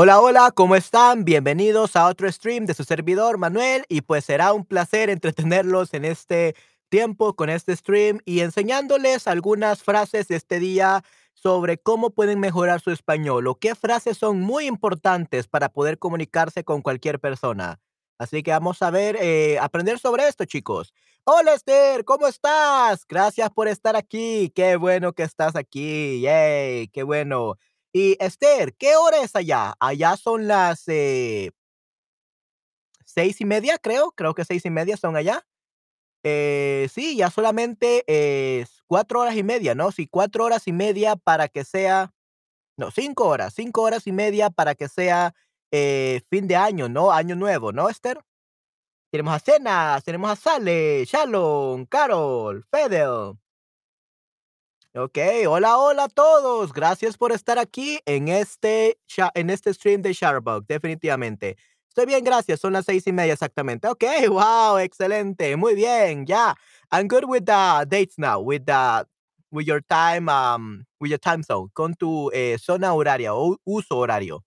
Hola, hola, ¿cómo están? Bienvenidos a otro stream de su servidor Manuel y pues será un placer entretenerlos en este tiempo con este stream y enseñándoles algunas frases de este día sobre cómo pueden mejorar su español o qué frases son muy importantes para poder comunicarse con cualquier persona. Así que vamos a ver, eh, aprender sobre esto, chicos. Hola Esther, ¿cómo estás? Gracias por estar aquí. Qué bueno que estás aquí. Yay, qué bueno. Y Esther, ¿qué hora es allá? Allá son las eh, seis y media, creo. Creo que seis y media son allá. Eh, sí, ya solamente es cuatro horas y media, ¿no? Sí, cuatro horas y media para que sea, no, cinco horas, cinco horas y media para que sea eh, fin de año, ¿no? Año nuevo, ¿no, Esther? Tenemos a Cena, tenemos a Sale, Shalom, Carol, Fedel. Ok, hola, hola a todos. Gracias por estar aquí en este, en este stream de Sharbug, definitivamente. Estoy bien, gracias. Son las seis y media exactamente. Ok, wow, excelente. Muy bien, ya. I'm good with the dates now, with the, with your time, um, with your time zone, con tu eh, zona horaria o uso horario.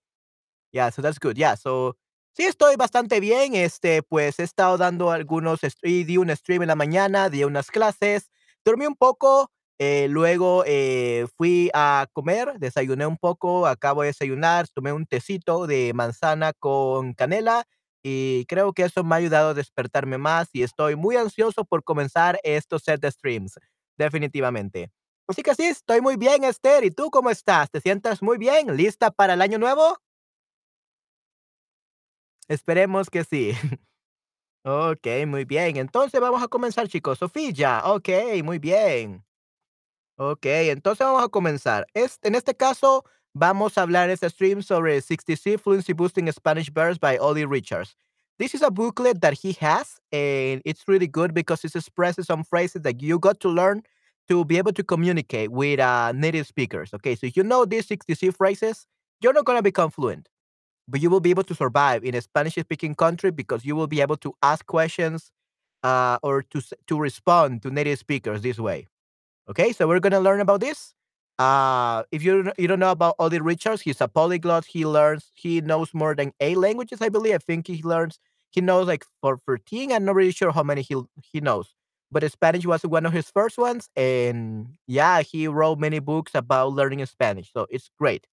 Yeah, so that's good. Yeah, so sí estoy bastante bien. Este, pues he estado dando algunos, y di un stream en la mañana, di unas clases, dormí un poco, eh, luego eh, fui a comer, desayuné un poco, acabo de desayunar, tomé un tecito de manzana con canela y creo que eso me ha ayudado a despertarme más y estoy muy ansioso por comenzar estos set de streams, definitivamente. Así que sí, estoy muy bien, Esther. ¿Y tú cómo estás? ¿Te sientes muy bien? ¿Lista para el año nuevo? Esperemos que sí. Okey, muy bien. Entonces vamos a comenzar, chicos. Sofía, okey, muy bien. Okey, entonces vamos a comenzar. Este, en este caso, vamos a hablar este stream sobre 66 Fluency Boosting Spanish Verbs by Ollie Richards. This is a booklet that he has, and it's really good because it expresses some phrases that you got to learn to be able to communicate with uh, native speakers. Okay, so if you know these 66 phrases, you're not gonna become fluent. but you will be able to survive in a Spanish speaking country because you will be able to ask questions uh, or to to respond to native speakers this way. Okay, so we're gonna learn about this. Uh, if you you don't know about Odie Richards, he's a polyglot. He learns he knows more than eight languages, I believe. I think he learns he knows like for 13. I'm not really sure how many he he knows, but Spanish was one of his first ones, and yeah, he wrote many books about learning Spanish. So it's great.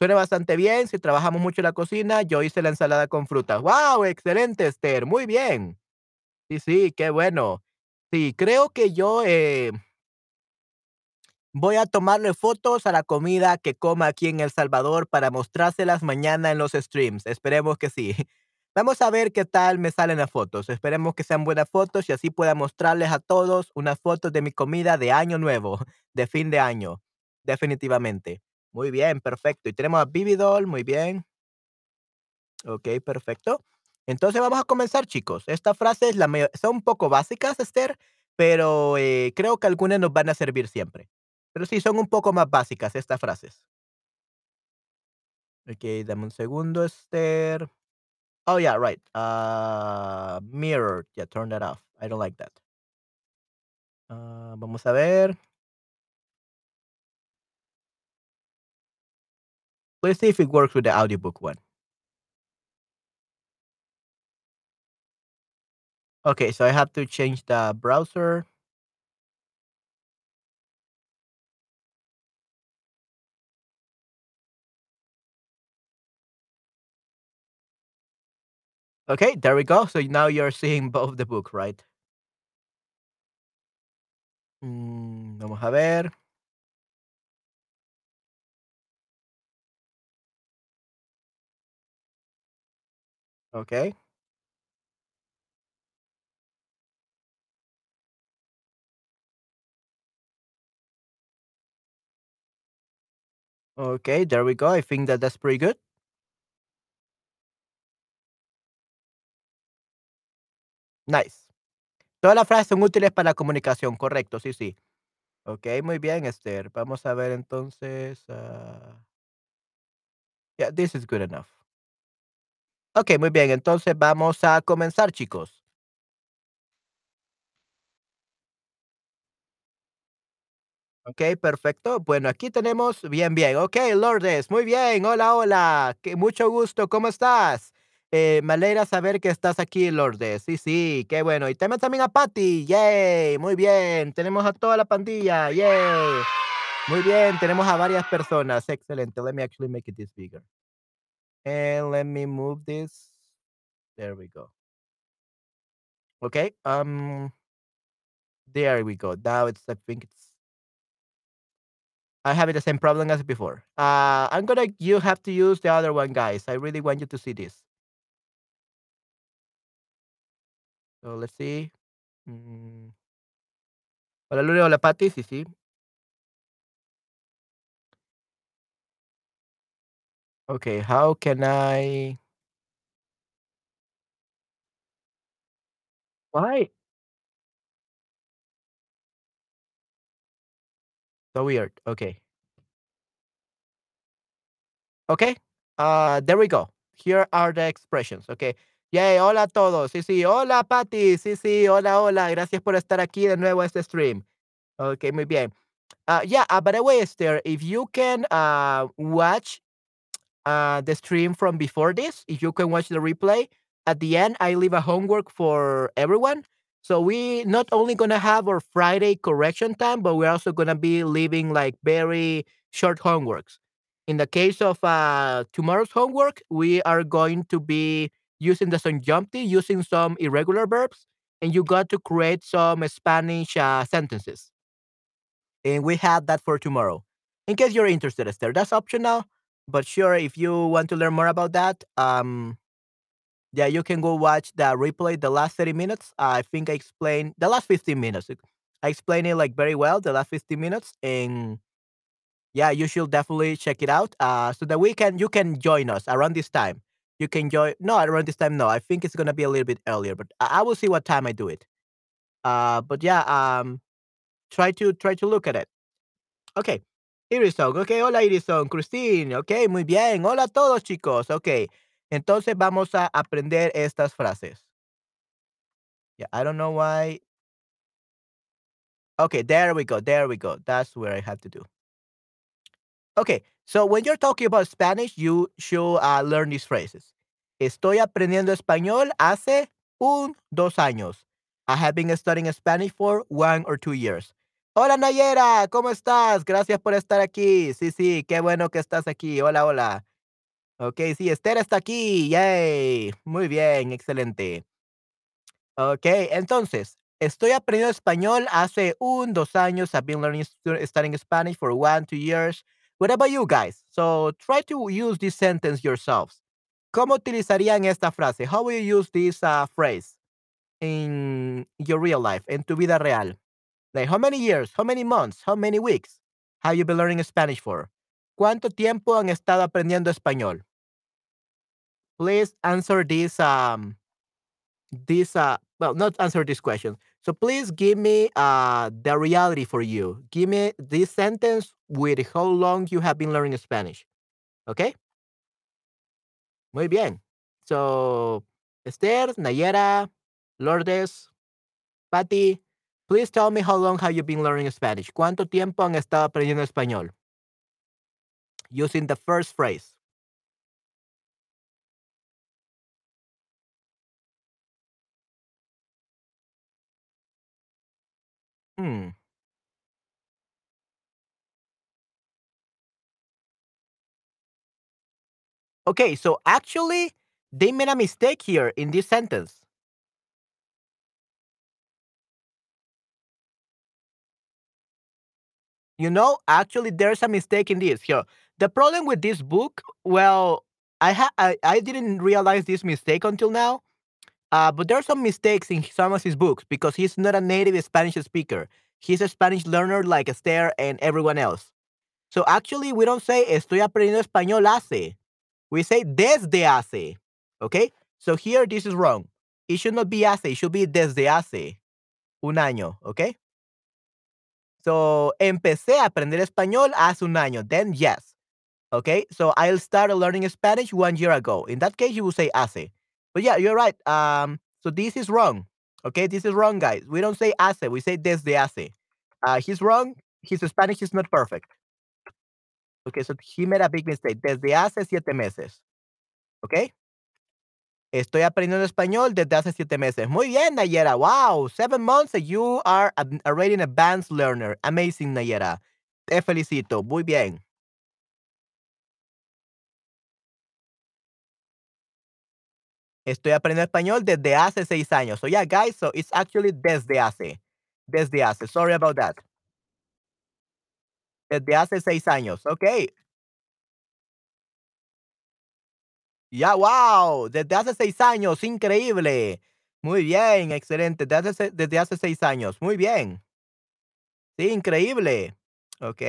Suena bastante bien, si trabajamos mucho en la cocina, yo hice la ensalada con frutas. ¡Wow! Excelente, Esther, muy bien. Sí, sí, qué bueno. Sí, creo que yo eh, voy a tomarle fotos a la comida que coma aquí en El Salvador para mostrárselas mañana en los streams. Esperemos que sí. Vamos a ver qué tal me salen las fotos. Esperemos que sean buenas fotos y así pueda mostrarles a todos unas fotos de mi comida de año nuevo, de fin de año, definitivamente. Muy bien, perfecto. Y tenemos a Vividol, muy bien. Ok, perfecto. Entonces vamos a comenzar, chicos. Estas frases son un poco básicas, Esther, pero eh, creo que algunas nos van a servir siempre. Pero sí, son un poco más básicas estas frases. Ok, dame un segundo, Esther. Oh, yeah, right. Uh, mirror. Yeah, turn that off. I don't like that. Ah, vamos a ver. Let's see if it works with the audiobook one. Okay, so I have to change the browser. Okay, there we go. So now you're seeing both the book, right? Mm, vamos a ver. Okay. Okay, there we go. I think that that's pretty good. Nice. Todas las frases son útiles para la comunicación, correcto, sí, sí. Okey, muy bien, Esther. Vamos a ver entonces, ah, yeah, this is good enough. Okey, muy bien, entonces vamos a comenzar, chicos. Okey, perfecto. Bueno, aquí tenemos bien, bien. Okey, Lourdes, muy bien. Hola, hola. Qué mucho gusto, ¿cómo estás? Eh, me saber que estás aquí, Lourdes. Sí, sí, qué bueno. Y tenemos también a Patty. Yay, muy bien. Tenemos a toda la pandilla. Yay. Muy bien, tenemos a varias personas. Excelente. Let me actually make it this bigger. And let me move this. There we go. Okay, um, there we go. Now it's I think it's I have the same problem as before. Uh, I'm gonna you have to use the other one, guys. I really want you to see this. So let's see. Mm. Hola, Luli. Hola, Patty. Sí, sí. Okay, how can I Why? So weird. Okay. Okay. Uh, there we go. Here are the expressions. Okay. Yay, hola a todos. Sí, sí. Hola, Patty. Sí, sí. Hola, hola. Gracias por estar aquí de nuevo a este stream. Okay, muy bien. Uh, yeah, uh, by the way, Esther, if you can uh, watch uh, the stream from before this, if you can watch the replay, at the end, I leave a homework for everyone. So we not only gonna have our Friday correction time, but we're also gonna be leaving like very short homeworks. In the case of uh, tomorrow's homework, we are going to be using the subjunctive, using some irregular verbs, and you got to create some Spanish uh, sentences. And we have that for tomorrow. In case you're interested, Esther, that's optional. But sure, if you want to learn more about that, um, yeah, you can go watch the replay, the last 30 minutes. I think I explained the last 15 minutes. I explained it like very well, the last 15 minutes. And yeah, you should definitely check it out. Uh, so that we can you can join us around this time. You can join no around this time. No, I think it's gonna be a little bit earlier, but I, I will see what time I do it. Uh, but yeah, um, try to try to look at it. Okay. Irison, ok, hola Irison, Christine, ok, muy bien, hola a todos chicos, ok. Entonces vamos a aprender estas frases. Yeah, I don't know why. Okay, there we go, there we go. That's where I have to do. Okay, so when you're talking about Spanish, you should uh, learn these phrases. Estoy aprendiendo español hace un, dos años. I have been studying Spanish for one or two years. Hola Nayera, ¿cómo estás? Gracias por estar aquí. Sí, sí, qué bueno que estás aquí. Hola, hola. Ok, sí, Esther está aquí. Yay. Muy bien, excelente. Ok, entonces, estoy aprendiendo español hace un, dos años. I've been learning, studying Spanish for one, two years. What about you guys? So try to use this sentence yourselves. ¿Cómo utilizarían esta frase? How will you use this uh, phrase in your real life, en tu vida real? Like, how many years, how many months, how many weeks have you been learning Spanish for? ¿Cuánto tiempo han estado aprendiendo español? Please answer this um this uh well not answer this question. So please give me uh the reality for you. Give me this sentence with how long you have been learning Spanish. Okay? Muy bien. So Esther, Nayera, Lourdes, Patty, please tell me how long have you been learning Spanish? ¿Cuánto tiempo han estado aprendiendo español? Using the first phrase. Hmm. Okay, so actually, they made a mistake here in this sentence. You know, actually, there's a mistake in this here. The problem with this book, well, I ha- I, I didn't realize this mistake until now. Uh, but there are some mistakes in some of his books because he's not a native Spanish speaker. He's a Spanish learner like Esther and everyone else. So actually, we don't say estoy aprendiendo español hace. We say desde hace. Okay? So here, this is wrong. It should not be hace. It should be desde hace un año. Okay? So, empecé a aprender español hace un año. Then, yes. Okay? So, I'll start learning Spanish one year ago. In that case, you will say hace. But yeah, you're right. Um, so this is wrong. Okay, this is wrong, guys. We don't say hace, we say desde hace. Uh, he's wrong. his Spanish is not perfect. Okay, so he made a big mistake. Desde hace siete meses. Okay? Estoy aprendiendo español desde hace siete meses. Muy bien, Nayera. Wow, seven months you are already an advanced learner. Amazing, Nayera. Te felicito. Muy bien. Estoy aprendiendo español desde hace seis años. So yeah, guys, so it's actually desde hace. Desde hace. Sorry about that. Desde hace seis años. Okay. Ya, wow, desde hace seis años, increíble. Muy bien, excelente. Desde desde hace seis años, muy bien. Sí, increíble. Ok.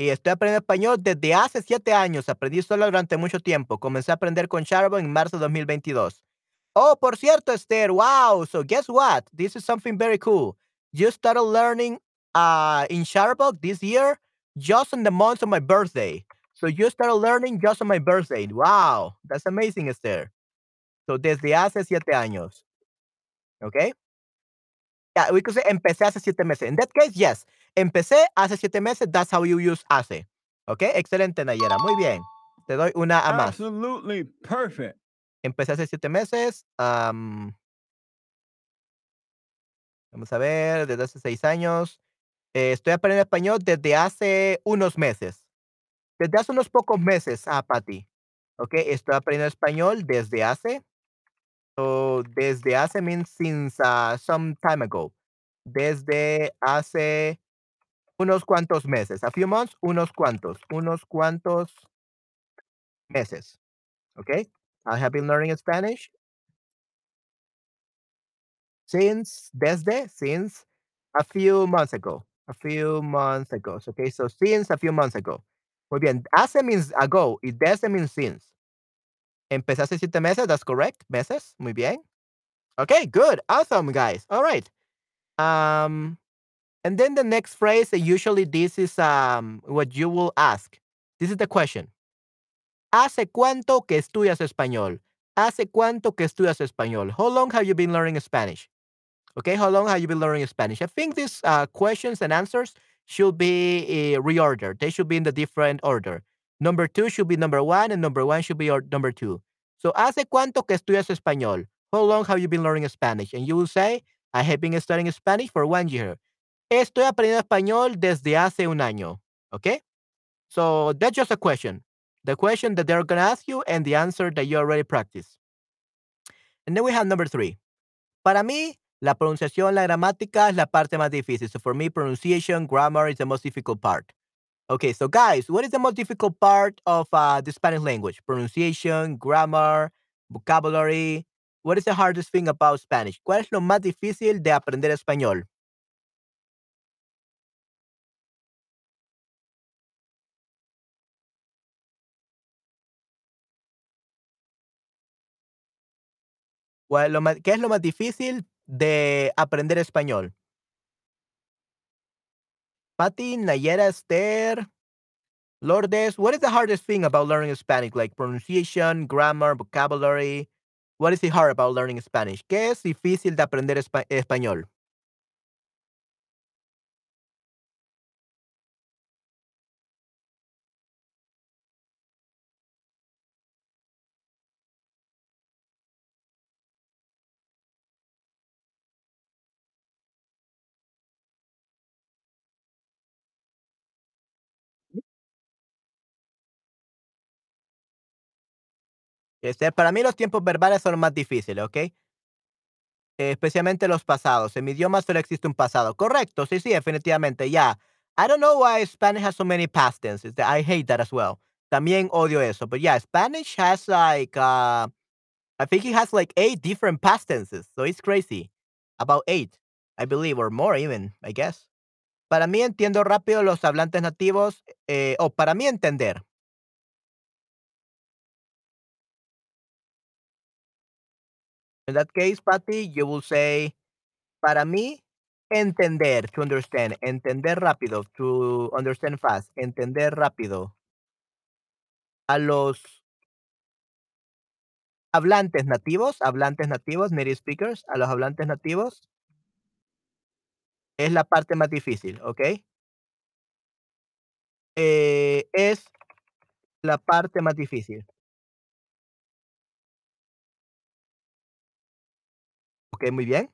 Y estoy aprendiendo español desde hace siete años. Aprendí solo durante mucho tiempo. Comencé a aprender con Charbo en marzo de 2022. Oh, por cierto, Esther, wow. So guess what? This is something very cool. You started learning uh, in Sharebook this year just in the month of my birthday. So you started learning just on my birthday. Wow, that's amazing, Esther. So desde hace siete años. Okay? Yeah, we could say empecé hace siete meses. In that case, yes. Empecé hace siete meses. That's how you use hace. Okay? Excelente, Nayera. Muy bien. Te doy una a más. Absolutely perfect. Empecé hace siete meses. Um, vamos a ver, desde hace seis años. Eh, estoy aprendiendo español desde hace unos meses. Desde hace unos pocos meses, ah, Patti. Ok, estoy aprendiendo español desde hace. So, desde hace means since uh, some time ago. Desde hace unos cuantos meses. A few months, unos cuantos. Unos cuantos meses. Okay? I have been learning Spanish since, desde, since a few months ago. A few months ago. Okay, so since a few months ago. Muy bien. Hace means ago y desde means since. Empecé hace siete meses, that's correct. Meses. Muy bien. Okay, good. Awesome, guys. All right. Um, and then the next phrase, usually this is um what you will ask. This is the question. ¿Hace cuánto que estudias español? ¿Hace cuánto que estudias español? How long have you been learning Spanish? Okay, how long have you been learning Spanish? I think these uh, questions and answers should be uh, reordered. They should be in the different order. Number two should be number one, and number one should be or number two. So, ¿hace cuánto que estudias español? How long have you been learning Spanish? And you will say, I have been studying Spanish for one year. Estoy aprendiendo español desde hace un año. Okay? So, that's just a question. The question that they're going to ask you and the answer that you already practiced. And then we have number three. Para mí, la pronunciación, la gramática es la parte más difícil. So for me, pronunciation, grammar is the most difficult part. Okay, so guys, what is the most difficult part of uh, the Spanish language? Pronunciation, grammar, vocabulary. What is the hardest thing about Spanish? ¿Cuál es lo más difícil de aprender español? Well, lo más, ¿Qué es lo más difícil de aprender español? Pati, Nayera, Esther, Lourdes, what is the hardest thing about learning Spanish? Like pronunciation, grammar, vocabulary. What is it hard about learning Spanish? ¿Qué es difícil de aprender espa español? Este, para mí los tiempos verbales son más difíciles, ¿ok? especialmente los pasados. En mi idioma solo existe un pasado. Correcto, sí, sí, definitivamente, ya. Yeah. I don't know why Spanish has so many past tenses. I hate that as well. También odio eso. But yeah, Spanish has like, uh, I think it has like eight different past tenses. So it's crazy. About eight, I believe, or more even, I guess. Para mí entiendo rápido los hablantes nativos, eh, o para mí entender. In that case, Patty, you will say, para mí, entender, to understand, entender rápido, to understand fast, entender rápido. A los hablantes nativos, hablantes nativos, native speakers, a los hablantes nativos, es la parte más difícil, ¿ok? eh, es la parte más difícil? Okey, muy bien.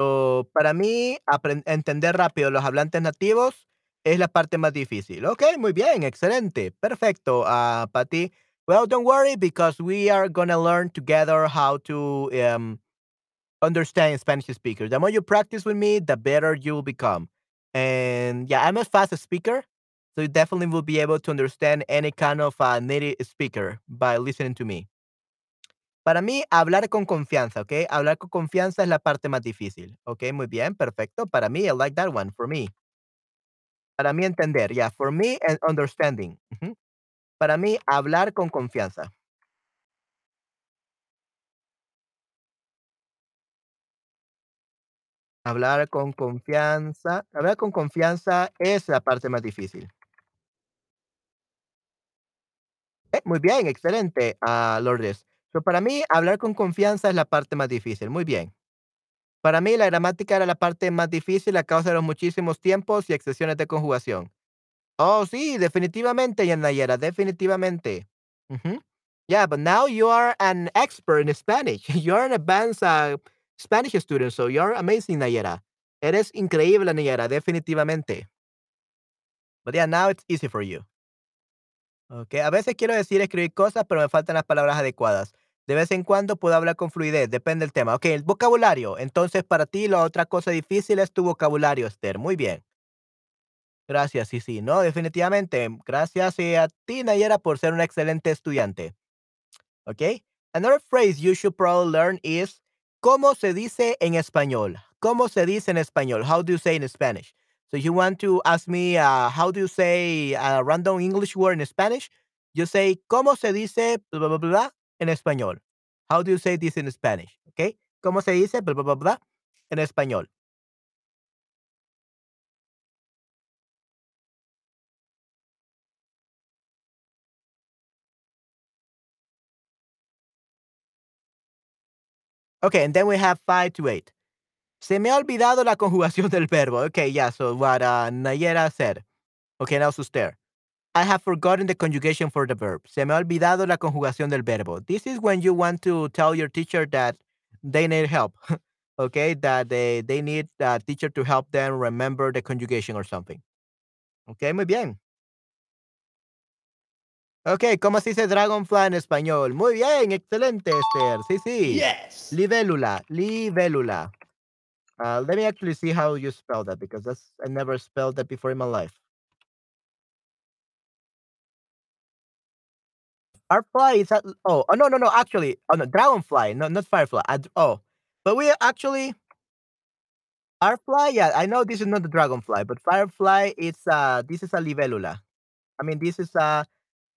So, para mí, entender rápido los hablantes nativos es la parte más difícil. Ok, muy bien, excelente, perfecto, ah, para ti. Well, don't worry because we are gonna learn together how to, um, understand Spanish speakers. The more you practice with me, the better you will become. And yeah, I'm a fast speaker, so you definitely will be able to understand any kind of uh, native speaker by listening to me. Para mí, hablar con confianza, ¿ok? Hablar con confianza es la parte más difícil. Ok, muy bien, perfecto. Para mí, I like that one, for me. Para mí entender, yeah, for me and understanding. Para mí, hablar con confianza. Hablar con confianza. Hablar con confianza es la parte más difícil. Muy bien, excelente, ah, Lourdes. So, para mí, hablar con confianza es la parte más difícil. Muy bien. Para mí, la gramática era la parte más difícil a causa de los muchísimos tiempos y excepciones de conjugación. Oh, sí, definitivamente, Yanayera, definitivamente. Yeah, but now you are an expert in Spanish. You're an advanced uh, Spanish student, so you're amazing, Nayera. Eres increíble, Nayera, definitivamente. But yeah, now it's easy for you. Okay. A veces quiero decir escribir cosas, pero me faltan las palabras adecuadas. De vez en cuando puedo hablar con fluidez, depende del tema. Ok, el vocabulario. Entonces, para ti, la otra cosa difícil es tu vocabulario, Esther. Muy bien. Gracias, sí, sí. No, definitivamente. Gracias y a ti, Nayera, por ser una excelente estudiante. Okay. Another phrase you should probably learn is ¿Cómo se dice en español? ¿Cómo se dice en español? How do you say in Spanish? So you want to ask me uh, how do you say a random English word in Spanish? You say ¿Cómo se dice blah, blah, blah, en español? How do you say this in Spanish? Okay. ¿Cómo se dice blah, blah, blah, blah, español? Okay, and then we have five to eight. Se me ha olvidado la conjugación del verbo. Okay, yeah, so what uh, Nayera said. Okay, now Suster. I have forgotten the conjugation for the verb. Se me ha olvidado la conjugación del verbo. This is when you want to tell your teacher that they need help. okay, that they, they need a teacher to help them remember the conjugation or something. Okay, muy bien. Okay, ¿cómo se dice dragonfly en español? Muy bien, excelente, Esther. Sí, sí. Yes. Libélula, libélula. Uh, let me actually see how you spell that because that's I never spelled that before in my life. Firefly is that? Oh, oh no, no, no. Actually, oh no, dragonfly. No, not firefly. I, oh, but we actually firefly. Yeah, I know this is not the dragonfly, but firefly. It's uh, this is a libélula. I mean, this is a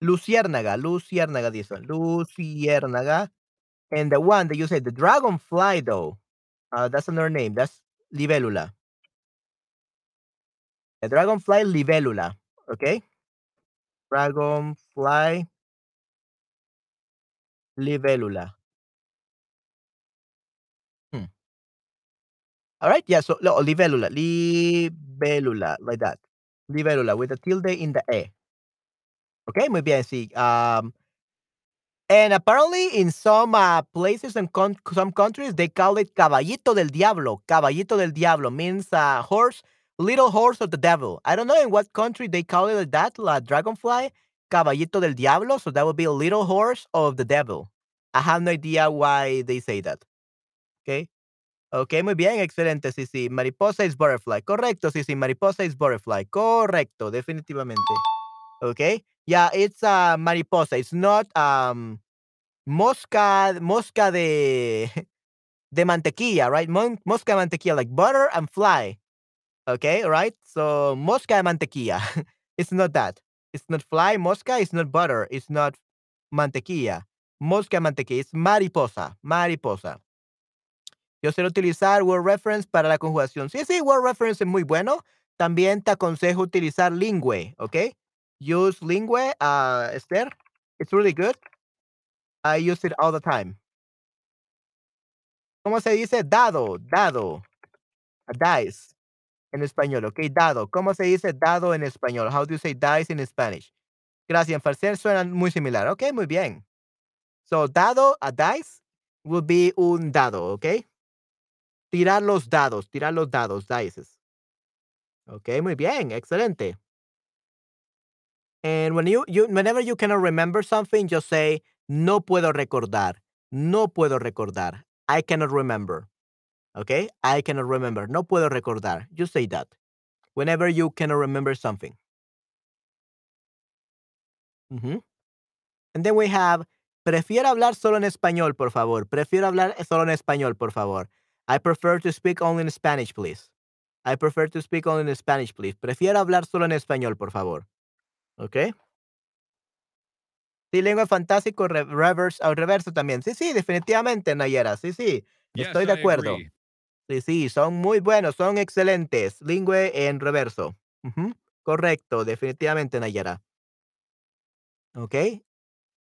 luciérnaga. Luciérnaga. This one, luciérnaga. And the one that you said, the dragonfly, though, uh, that's another name. That's libélula. The dragonfly libélula. Okay. Dragonfly libélula. Hmm. All right. Yeah. So no, libélula, libélula, like that. Libélula with a tilde in the e. Okay. Muy bien. Sí. Um, and apparently in some uh, places and some countries they call it caballito del diablo. Caballito del diablo means uh, horse, little horse of the devil. I don't know in what country they call it that, la dragonfly, caballito del diablo. So that would be a little horse of the devil. I have no idea why they say that. Okay. Okay, muy bien, excelente. Sí, sí. Mariposa is butterfly. Correcto, sí, sí. Mariposa is butterfly. Correcto, definitivamente. Okay. Yeah, it's uh, mariposa. It's not um mosca mosca de de mantequilla, right? Mosca de mantequilla, like butter and fly. Okay, right? So mosca de mantequilla. it's not that. It's not fly, mosca. It's not butter. It's not mantequilla. Mosca mantequilla. It's mariposa. Mariposa. Yo sé utilizar word reference para la conjugación. Sí, sí, word reference es muy bueno. También te aconsejo utilizar lingüe, ¿ok? Use lingüe, uh, Esther. It's really good. I use it all the time. ¿Cómo se dice dado? Dado. A dice. En español, ¿ok? Dado. ¿Cómo se dice dado en español? How do you say dice in Spanish? Gracias. En suena muy similar. Ok, muy bien. So, dado, a dice, will be un dado, ¿ok? Tirar los dados, tirar los dados, dices. Ok, muy bien, excelente. And when you, you, whenever you cannot remember something, just say, no puedo recordar. No puedo recordar. I cannot remember. Okay? I cannot remember. No puedo recordar. Just say that. Whenever you cannot remember something. And then we have, prefiero hablar solo en español, por favor. Prefiero hablar solo en español, por favor. I prefer to speak only in Spanish, please. I prefer to speak only in Spanish, please. Prefiero hablar solo en español, por favor. ¿Ok? Sí, lengua fantástico, re- reverse, al reverso también. Sí, sí, definitivamente, Nayera. Sí, sí, Yes, estoy de acuerdo. Sí, sí, son muy buenos, son excelentes. Lingüe en reverso. Correcto, definitivamente, Nayera. ¿Ok?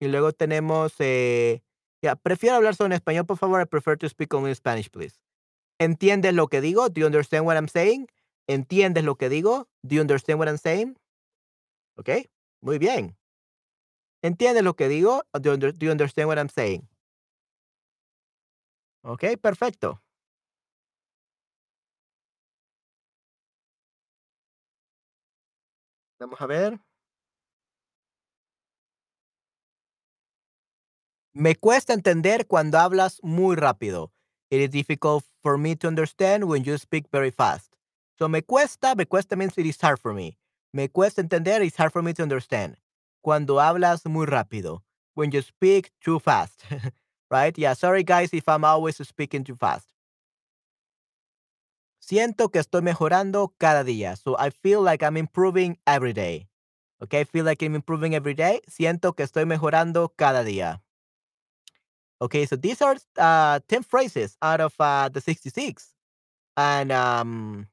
Y luego tenemos, eh, ya, prefiero hablar solo en español, por favor. I prefer to speak only in Spanish, please. ¿Entiendes lo que digo? Do you understand what I'm saying? ¿Entiendes lo que digo? Do you understand what I'm saying? ¿Ok? Muy bien. ¿Entiendes lo que digo? Do do you understand what I'm saying? ¿Ok? Perfecto. Vamos a ver. Me cuesta entender cuando hablas muy rápido. It is difficult for me to understand when you speak very fast. So me cuesta, me cuesta means it is hard for me. Me cuesta entender, it's hard for me to understand. Cuando hablas muy rápido. When you speak too fast. right? Yeah, sorry guys if I'm always speaking too fast. Siento que estoy mejorando cada día. So I feel like I'm improving every day. Okay, I feel like I'm improving every day. Siento que estoy mejorando cada día. Okay, so these are uh, 10 phrases out of uh, the 66. And um,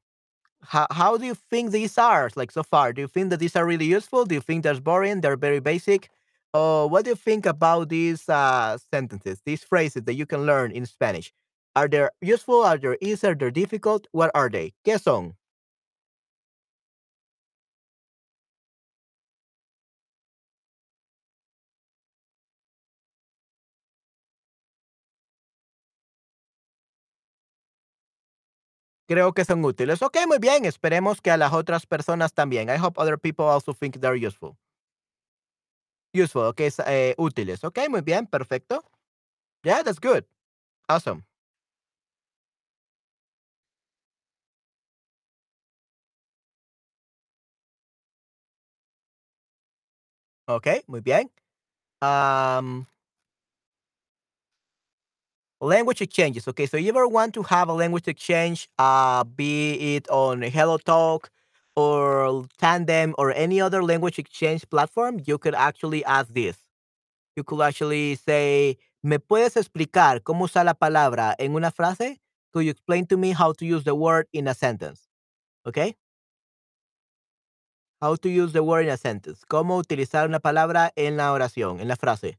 how, how do you think these are like so far? Do you think that these are really useful? Do you think they're boring? They're very basic? Or what do you think about these uh, sentences, these phrases that you can learn in Spanish? Are they useful? Are they easy? Are they difficult? What are they? ¿Qué son? Creo que son útiles. Ok, muy bien. Esperemos que a las otras personas también. I hope other people also think they're useful. Useful, ok, eh, útiles. Ok, muy bien, perfecto. Yeah, that's good. Awesome. Okay, muy bien. Um, language exchanges. Okay, so you ever want to have a language exchange, uh, be it on HelloTalk or Tandem or any other language exchange platform, you could actually ask this. You could actually say, ¿me puedes explicar cómo usar la palabra en una frase? Could you explain to me how to use the word in a sentence? Okay? How to use the word in a sentence. Cómo utilizar una palabra en la oración, en la frase.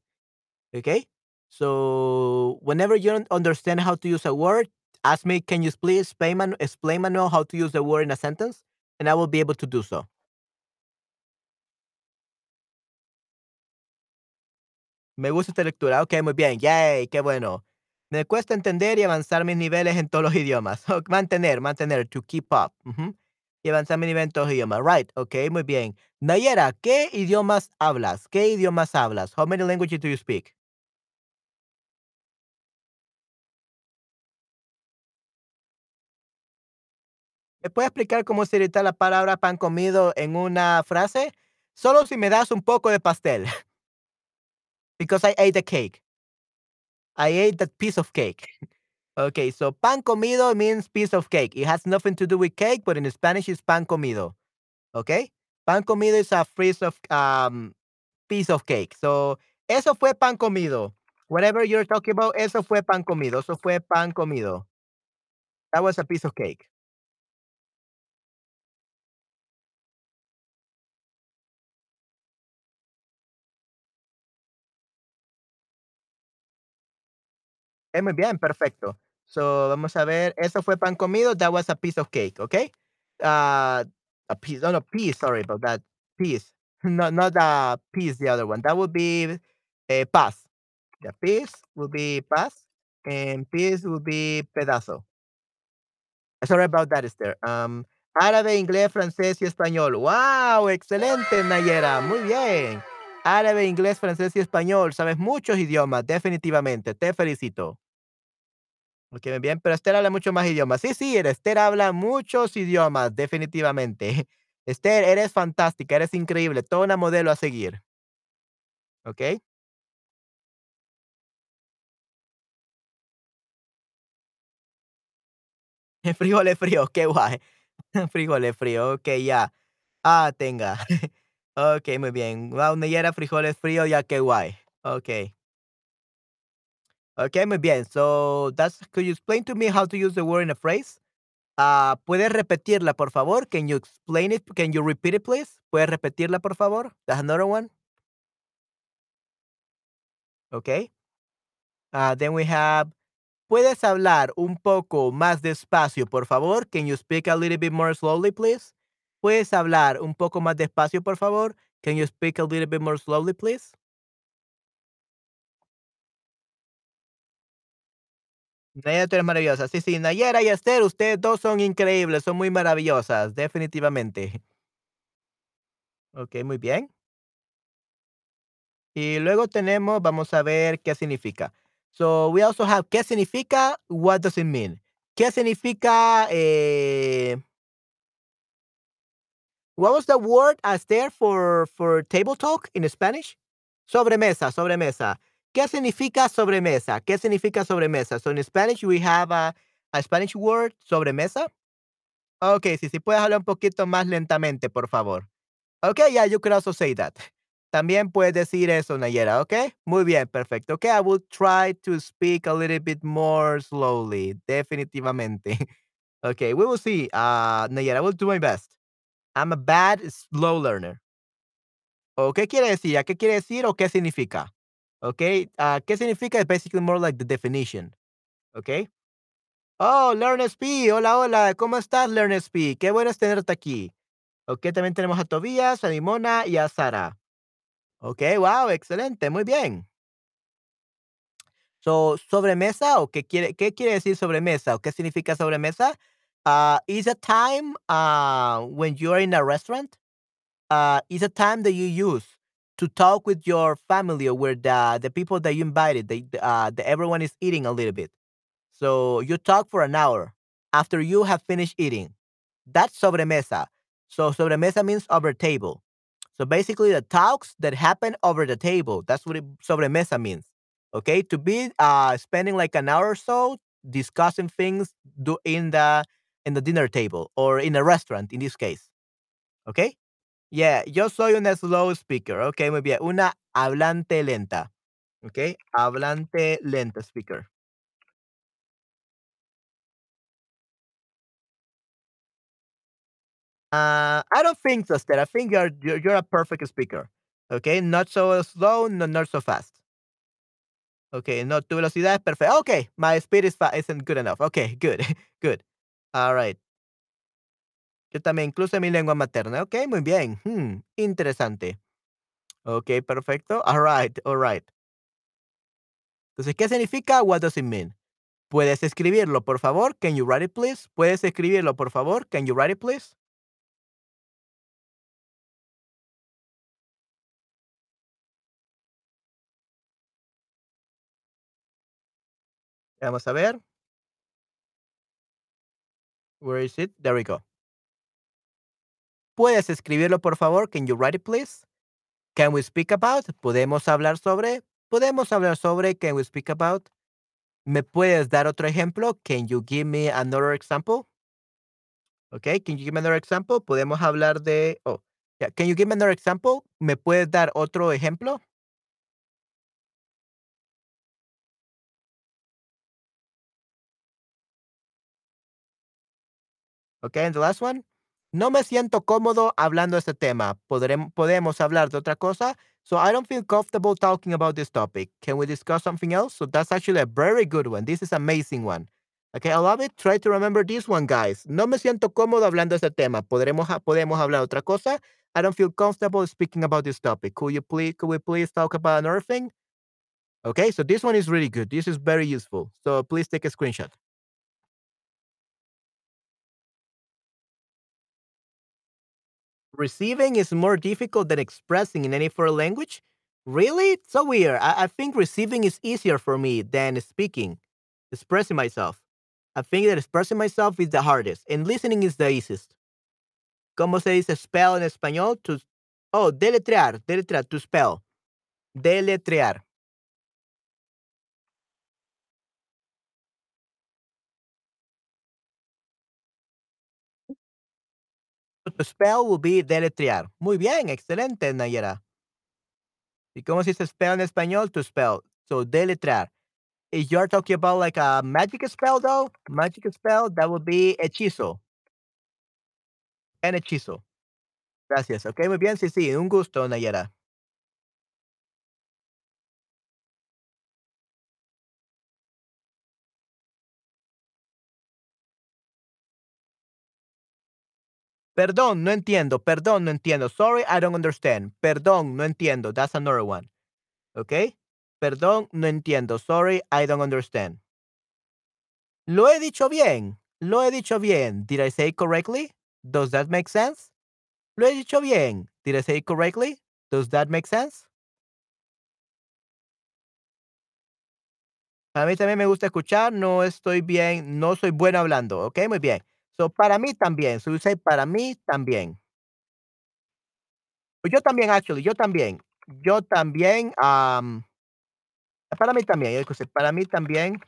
Okay? So whenever you don't understand how to use a word, ask me, can you please explain, man- explain Manuel how to use the word in a sentence? And I will be able to do so. Me gusta esta lectura. Ok, muy bien. Yay, qué bueno. Me cuesta entender y avanzar mis niveles en todos los idiomas. Mantener, mantener, to keep up. Ujú. Y avanzar mi nivel en todos los idiomas. Right, ok, muy bien. Nayera, ¿qué idiomas hablas? ¿Qué idiomas hablas? How many languages do you speak? ¿Me puedes explicar cómo se edita la palabra pan comido en una frase? Solo si me das un poco de pastel. Because I ate the cake. I ate that piece of cake. Okay, so pan comido means piece of cake. It has nothing to do with cake, but in Spanish it's pan comido. Okay? Pan comido is a piece of um piece of cake. So, eso fue pan comido. Whatever you're talking about, eso fue pan comido. Eso fue pan comido. That was a piece of cake. Eh, muy bien, perfecto. So, vamos a ver, eso fue pan comido, that was a piece of cake, ¿ok? uh, a piece. Oh no, peace. Sorry about that. Peace. Not not uh peace. The other one. That would be a paz. The peace will be paz, and peace will be pedazo. Sorry about that, Esther. Um, árabe, inglés, francés y español. ¡Wow! Excelente, Nayera. Muy bien. Árabe, inglés, francés y español. Sabes muchos idiomas, definitivamente. Te felicito. Ok, bien. Pero Esther habla mucho más idiomas. Sí, sí, Esther habla muchos idiomas, definitivamente. Esther, eres fantástica, eres increíble. Toda una modelo a seguir. ¿Ok? Frijoles fríos, qué guay. Frijoles fríos, ok, ya. Ah, tenga. Ok, muy bien. Wow, Nayera, frijoles fríos, ya qué guay. Ok. Ok, muy bien. So, that's, could you explain to me how to use the word in a phrase? Ah, ¿puedes repetirla, por favor? Can you explain it? Can you repeat it, please? ¿Puedes repetirla, por favor? That's another one. Okay. Uh, then we have, ¿puedes hablar un poco más despacio, por favor? Can you speak a little bit more slowly, please? ¿Puedes hablar un poco más despacio, por favor? Can you speak a little bit more slowly, please? Nayera, tú eres maravillosa. Sí, sí, Nayera y Esther, ustedes dos son increíbles, son muy maravillosas, definitivamente. Ok, muy bien. Y luego tenemos, vamos a ver qué significa. So we also have qué significa, what does it mean? ¿Qué significa, eh, what was the word as for, for table talk in Spanish? Sobremesa, sobremesa. ¿Qué significa sobremesa? ¿Qué significa sobremesa? So in Spanish we have a, a Spanish word, sobremesa. Okay, sí, sí puedes hablar un poquito más lentamente, por favor. Okay, yeah, you could also say that. También puedes decir eso, Nayera, ¿ok? Muy bien, perfecto. Ok, I will try to speak a little bit more slowly, definitivamente. Okay, we will see, uh, Nayera, I will do my best. I'm a bad slow learner. ¿O qué quiere decir? ¿A qué quiere decir o qué significa? Ok, uh, ¿qué significa? It's basically more like the definition. Ok. Oh, Learn SP, hola, hola, ¿cómo estás, Learn SP? Qué bueno es tenerte aquí. Ok, también tenemos a Tobías, a Nimona y a Sara. Ok, wow, excelente, muy bien. So, sobremesa o qué quiere, qué quiere decir sobremesa o qué significa sobremesa? Uh, is a time uh, when you're in a restaurant. Uh, is a time that you use to talk with your family or with the, the people that you invited. They, uh, the, everyone is eating a little bit. So you talk for an hour after you have finished eating. That's sobremesa. So sobremesa means over table. So basically, the talks that happen over the table. That's what it, sobremesa means. Okay, to be uh spending like an hour or so discussing things do in the in the dinner table or in a restaurant in this case. Okay. Yeah, yo soy una slow speaker. Okay, muy bien. Una hablante lenta. Okay, hablante lenta speaker. Uh, I don't think so, Stella. I think you're you're, you're a perfect speaker. Okay, not so slow, no, not so fast. Okay, no, tu velocidad es perfecta. Okay, my speed is fa isn't good enough. Okay, good, good. All right. Yo también, incluso en mi lengua materna. Okay, muy bien. Hmm, interesante. Okay, perfecto. All right, all right. Entonces, ¿qué significa? What does it mean? ¿Puedes escribirlo, por favor? Can you write it, please? ¿Puedes escribirlo, por favor? Can you write it, please? Vamos a ver. Where is it? There we go. ¿Puedes escribirlo, por favor? Can you write it, please? Can we speak about? ¿Podemos hablar sobre? ¿Podemos hablar sobre? Can we speak about? ¿Me puedes dar otro ejemplo? Can you give me another example? Okay, can you give me another example? Podemos hablar de, oh, yeah. Can you give me another example? ¿Me puedes dar otro ejemplo? Okay, and the last one. No me siento cómodo hablando de este tema. ¿Podrem- ¿Podemos hablar de otra cosa? So I don't feel comfortable talking about this topic. Can we discuss something else? So that's actually a very good one. This is amazing one. Okay, I love it. Try to remember this one, guys. No me siento cómodo hablando de este tema. ¿Podremos, podemos hablar otra cosa? I don't feel comfortable speaking about this topic. Could you please, could we please talk about another thing? Okay, so this one is really good. This is very useful. So please take a screenshot. Receiving is more difficult than expressing in any foreign language? Really? It's so weird. I, I think receiving is easier for me than speaking, expressing myself. I think that expressing myself is the hardest, and listening is the easiest. ¿Cómo se dice spell en español? To, oh, deletrear, deletrear, to spell. Deletrear. To spell will be deletrear. Muy bien, excelente, Nayera. ¿Y cómo se dice spell en español? To spell. So, deletrear. If you're talking about like a magic spell, though, magic spell, that would be hechizo. En hechizo. Gracias. Ok, muy bien. Sí, sí, un gusto, Nayera. Perdón, no entiendo. Perdón, no entiendo. Sorry, I don't understand. Perdón, no entiendo. That's another one. Okay? Perdón, no entiendo. Sorry, I don't understand. Lo he dicho bien. Lo he dicho bien. Did I say correctly? Does that make sense? Lo he dicho bien. Did I say correctly? Does that make sense? A mí también me gusta escuchar. No estoy bien. No soy bueno hablando. Ok, muy bien. So, para mí también. So, you say para mí también. Pues yo también, actually. Yo también. Yo también. Um, para mí también. yo escuché, Para mí también.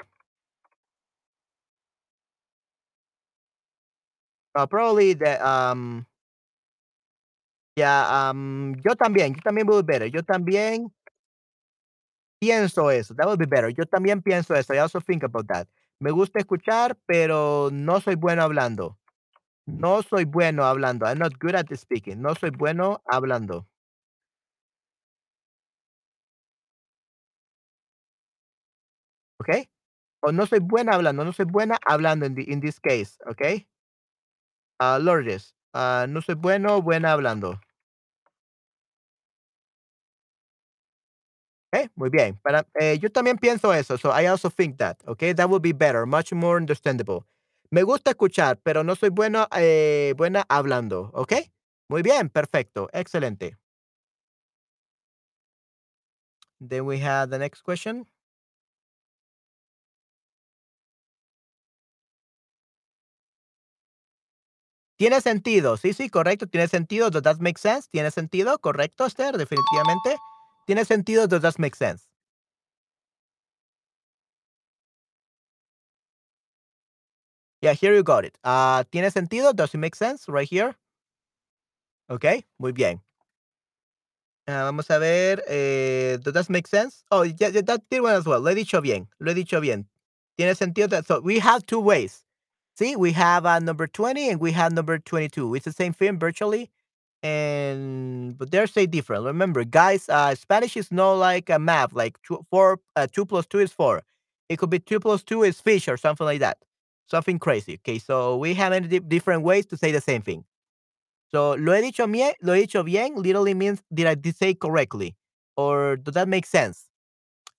Uh, probably the um yeah um yo también yo también will be better yo también pienso eso that would be better yo también pienso eso I also think about that me gusta escuchar pero no soy bueno hablando. No soy bueno hablando I'm not good at speaking no soy bueno hablando. Okay o no soy buena hablando no soy buena hablando in, the, in this case okay uh, Lourdes uh, no soy bueno buena hablando Okay, muy bien. Para, eh, yo también pienso eso. So I also think that. Okay, that would be better, much more understandable. Me gusta escuchar, pero no soy bueno, eh, buena hablando. Okay, muy bien, perfecto, excelente. Then we have the next question. Tiene sentido, sí, sí, correcto, tiene sentido. Does that make sense? ¿Tiene sentido? Correcto, Esther, definitivamente. Tiene sentido. Does that make sense? Yeah, here you got it. Uh, ¿Tiene sentido? Does it make sense? Right here. Okay, muy bien. Uh, vamos a ver. Eh, does that make sense? Oh, yeah, yeah, that did one as well. Lo he dicho bien. Lo he dicho bien. Tiene sentido. That, so we have two ways. See, we have uh, number 20 and we have number 22. It's the same thing virtually and but they're say different. Remember, guys, uh, Spanish is not like a map. Like two, four, uh, two plus two is four. It could be two plus two is fish or something like that. Something crazy. Okay, so we have many di- different ways to say the same thing. So lo he dicho bien. Lo he dicho bien literally means did I say correctly, or does that make sense?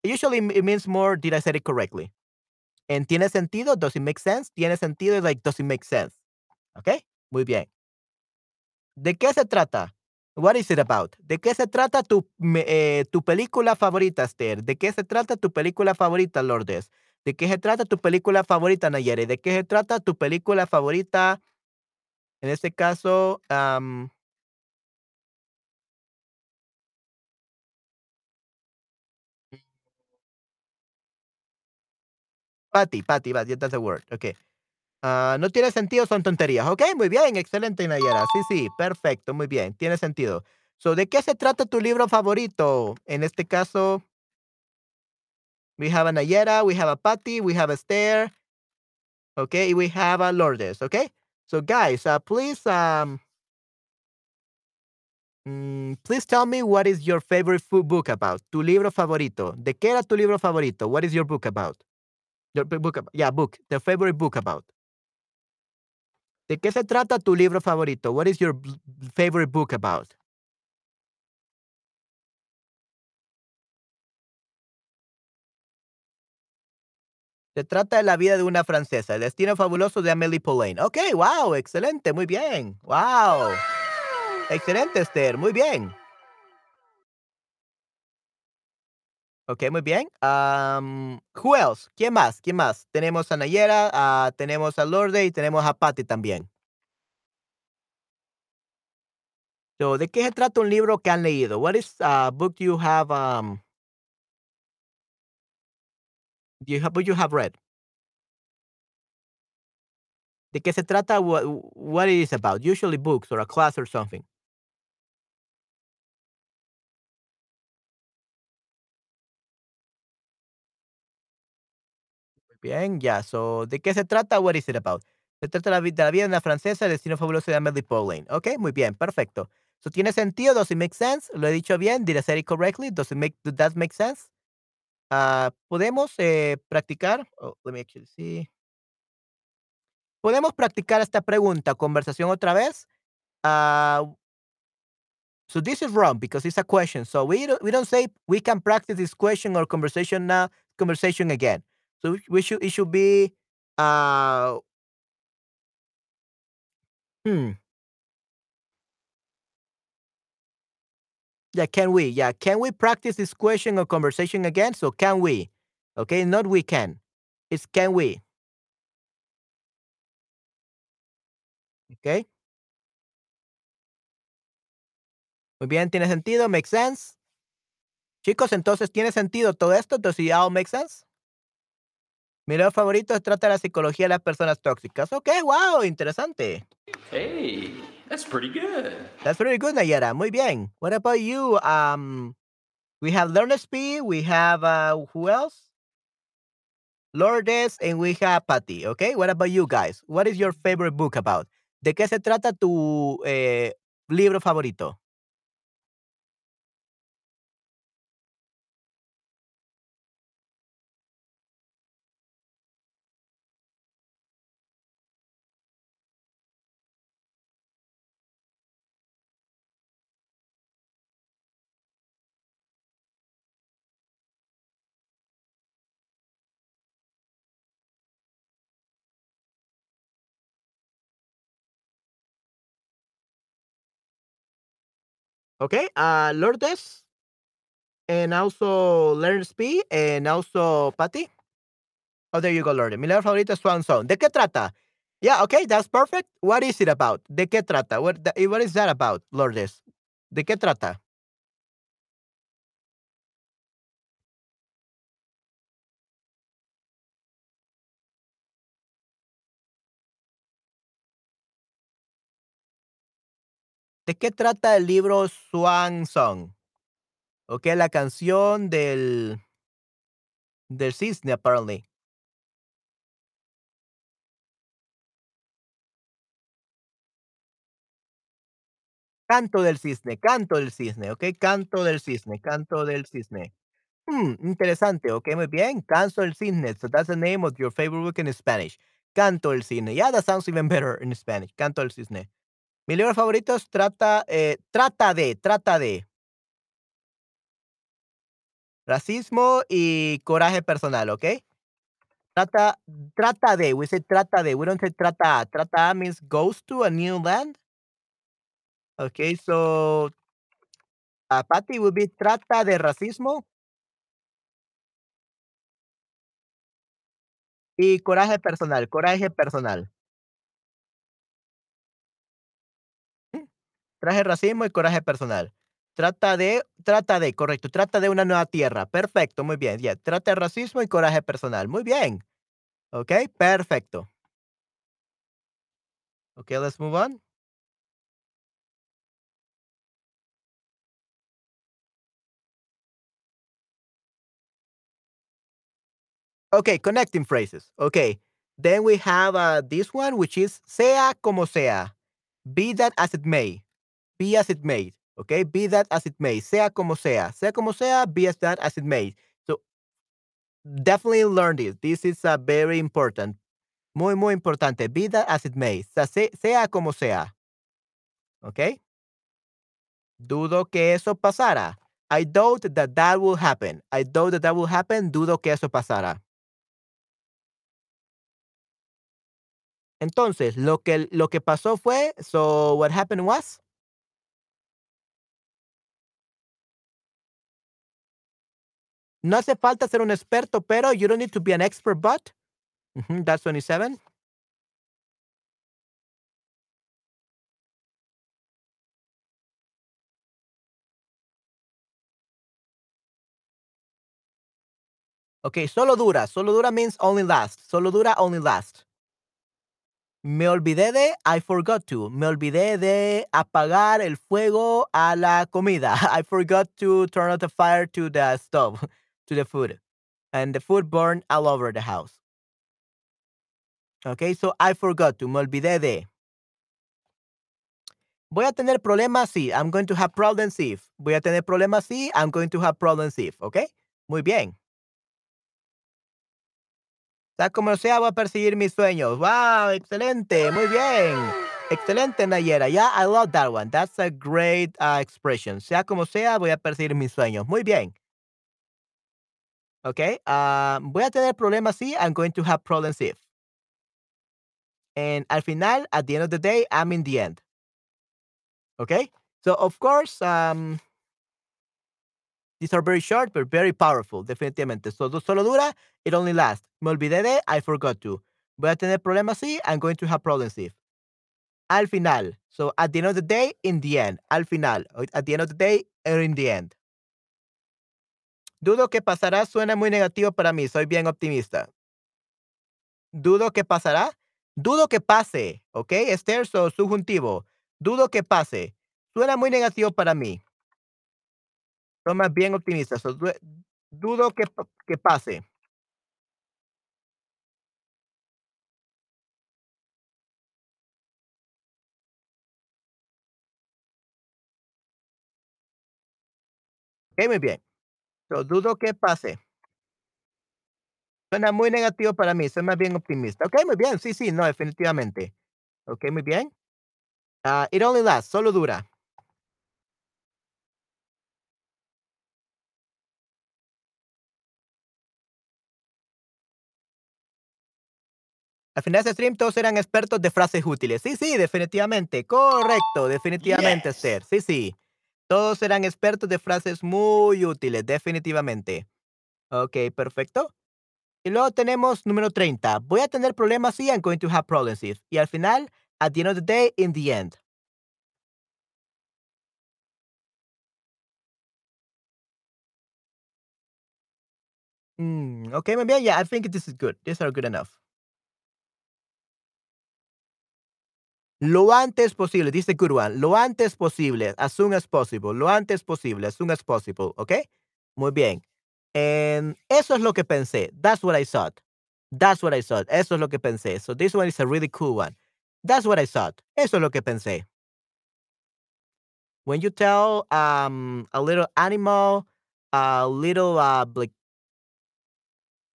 Usually it means more did I say it correctly. And tiene sentido? Does it make sense? Tiene sentido is like does it make sense? Okay, muy bien. ¿De qué se trata? What is it about? ¿De qué se trata tu, eh, tu película favorita, Esther? ¿De qué se trata tu película favorita, Lourdes? ¿De qué se trata tu película favorita, Nayere? ¿De qué se trata tu película favorita? En este caso, um, Patty, Patty, that's the word. Okay. Ah, no tiene sentido, son tonterías. Ok, muy bien, excelente, Nayera. Sí, sí, perfecto, muy bien, tiene sentido. So, ¿de qué se trata tu libro favorito? En este caso, we have a Nayera, we have a Patty, we have a Esther, okay, we have a Lourdes, okay? So, guys, uh, please, um, please tell me what is your favorite food book about? Tu libro favorito. ¿De qué era tu libro favorito? What is your book about? Your book yeah, book, the favorite book about. ¿De qué se trata tu libro favorito? What is your favorite book about? Se trata de la vida de una francesa, El destino fabuloso de Amélie Poulain. Okey, guau, excelente, muy bien. Guau. Excelente, Esther, muy bien. Okey, muy bien. Am, who else? ¿Quién más? ¿Quién más? Tenemos a Nayera, ah, tenemos a Lourdes y tenemos a Patty también. So, ¿de qué se trata un libro que han leído? What is a book you have, um you have you have read? ¿De qué se trata? Wha what it is about? Usually books or a class or something. Bien, ya. So, ¿de qué se trata? What is it about? Se trata de la vi de la vida de una francesa, El destino fabuloso de Amélie Poulain. Okey, muy bien, perfecto. So, ¿tiene sentido? Does it make sense? ¿Lo he dicho bien? Did I say it correctly? Does it make does that make sense? Ah, ¿podemos, eh, practicar? Oh, let me actually see. ¿Podemos practicar esta pregunta, conversación otra vez? Ah So this is wrong because it's a question. So we we don't say we can practice this question or conversation now, conversation again. So we should it should be uh hmm. Yeah, can we? Yeah, can we practice this question or conversation again? So can we? Okay, not we can. It's can we? Okay. Muy bien, tiene sentido, makes sense. Chicos, entonces, ¿tiene sentido todo esto? Does it all make sense? Mi libro favorito trata de la psicología de las personas tóxicas. Okey, guau, interesante. Hey, that's pretty good. That's very good, Nayara. Muy bien. What about you? Um, we have Learnersby, we have, uh, who else? Lourdes, and we have Patty, okay? What about you guys? What is your favorite book about? ¿De qué se trata tu, eh, libro favorito? Okay, uh, Lourdes, and also Learnersby, and also Patty. Oh, there you go, Lourdes. Mi libro favorito es Swan Song. ¿De qué trata? Yeah, okay, that's perfect. What is it about? ¿De qué trata? What the what is that about, Lourdes? ¿De qué trata? ¿De qué trata el libro Swan Song? Okey, la canción del del cisne, apparently. Canto del cisne, canto del cisne, okey, canto del cisne, canto del cisne. Mm, interesante, okey, muy bien. Canto del cisne. So that's the name of your favorite book in Spanish. Canto del cisne. Yeah, that sounds even better in Spanish. Canto del cisne. Mi libro favorito trata, eh, trata de trata de racismo y coraje personal, ¿okey? Trata trata de, we say trata de, we don't say trata. Trata means goes to a new land. Okay, so uh, Patty will be trata de racismo y coraje personal, coraje personal. Traje racismo y coraje personal. Trata de trata de, correcto, trata de una nueva tierra. Perfecto, muy bien, yeah, trata de racismo y coraje personal. Muy bien. Okey, perfecto. Okay, let's move on. Okay, connecting phrases. Okay. Then we have, uh, this one, which is sea como sea. Be that as it may. Be as it may. Okay, be that as it may. Sea como sea. Sea como sea, be as that as it may. So definitely learn this. This is uh, very important. Muy, muy importante. Be that as it may. Sea, como sea. ¿Ok? Dudo que eso pasara. I doubt that that will happen. I doubt that that will happen. Dudo que eso pasara. Entonces, lo que, lo que pasó fue, so what happened was, no hace falta ser un experto, pero you don't need to be an expert, but, that's 27. Okay, solo dura. Solo dura means only last. Solo dura, only last. Me olvidé de, I forgot to. Me olvidé de apagar el fuego a la comida. I forgot to turn out the fire to the stove, to the food. And the food burned all over the house. Okay, so I forgot to. Me olvidé de. Voy a tener problemas, sí. I'm going to have problems if. Voy a tener problemas, sí. I'm going to have problems if. Okay? Muy bien. Sea como sea, voy a perseguir mis sueños. Wow, excelente. Muy bien. Excelente, Nayera. Yeah, I love that one. That's a great uh, expression. Sea como sea, voy a perseguir mis sueños. Muy bien. Okay. ah, voy a tener problemas, sí. I'm going to have problems if. And al final, at the end of the day, I'm in the end. Okay. So, of course, um, these are very short, but very powerful, definitivamente. So, solo dura, it only lasts. Me olvidé de, I forgot to. Voy a tener problemas, sí. I'm going to have problems if. Al final. So, at the end of the day, in the end. Al final. At the end of the day, or in the end. Dudo que pasará suena muy negativo para mí. Soy bien optimista. Dudo que pasará. Dudo que pase. ¿Ok? So subjuntivo. Dudo que pase. Suena muy negativo para mí. Soy más bien optimista. so du- dudo que, que pase. Ok, muy bien. Dudo que pase. Suena muy negativo para mí. Soy más bien optimista. Ok, muy bien. Sí, sí, no, definitivamente. Ok, muy bien. Ah, it only lasts. Solo dura. Al final de este stream todos eran expertos de frases útiles. Sí, sí, definitivamente. Correcto, definitivamente, Yes. Esther. Sí, sí. Todos eran expertos de frases muy útiles, definitivamente. Ok, perfecto. Y luego tenemos número 30. Voy a tener problemas, sí, I'm going to have problems if. Y al final, at the end of the day, in the end. Mm, okay, muy bien. Yeah, I think this is good. These are good enough. Lo antes posible, dice one. Lo antes posible, as soon as possible. Lo antes posible, as soon as possible. ¿Ok? Muy bien. Em, eso es lo que pensé. That's what I thought. That's what I thought. Eso es lo que pensé. So this one is a really cool one. That's what I thought. Eso es lo que pensé. When you tell um, a little animal, a little uh, like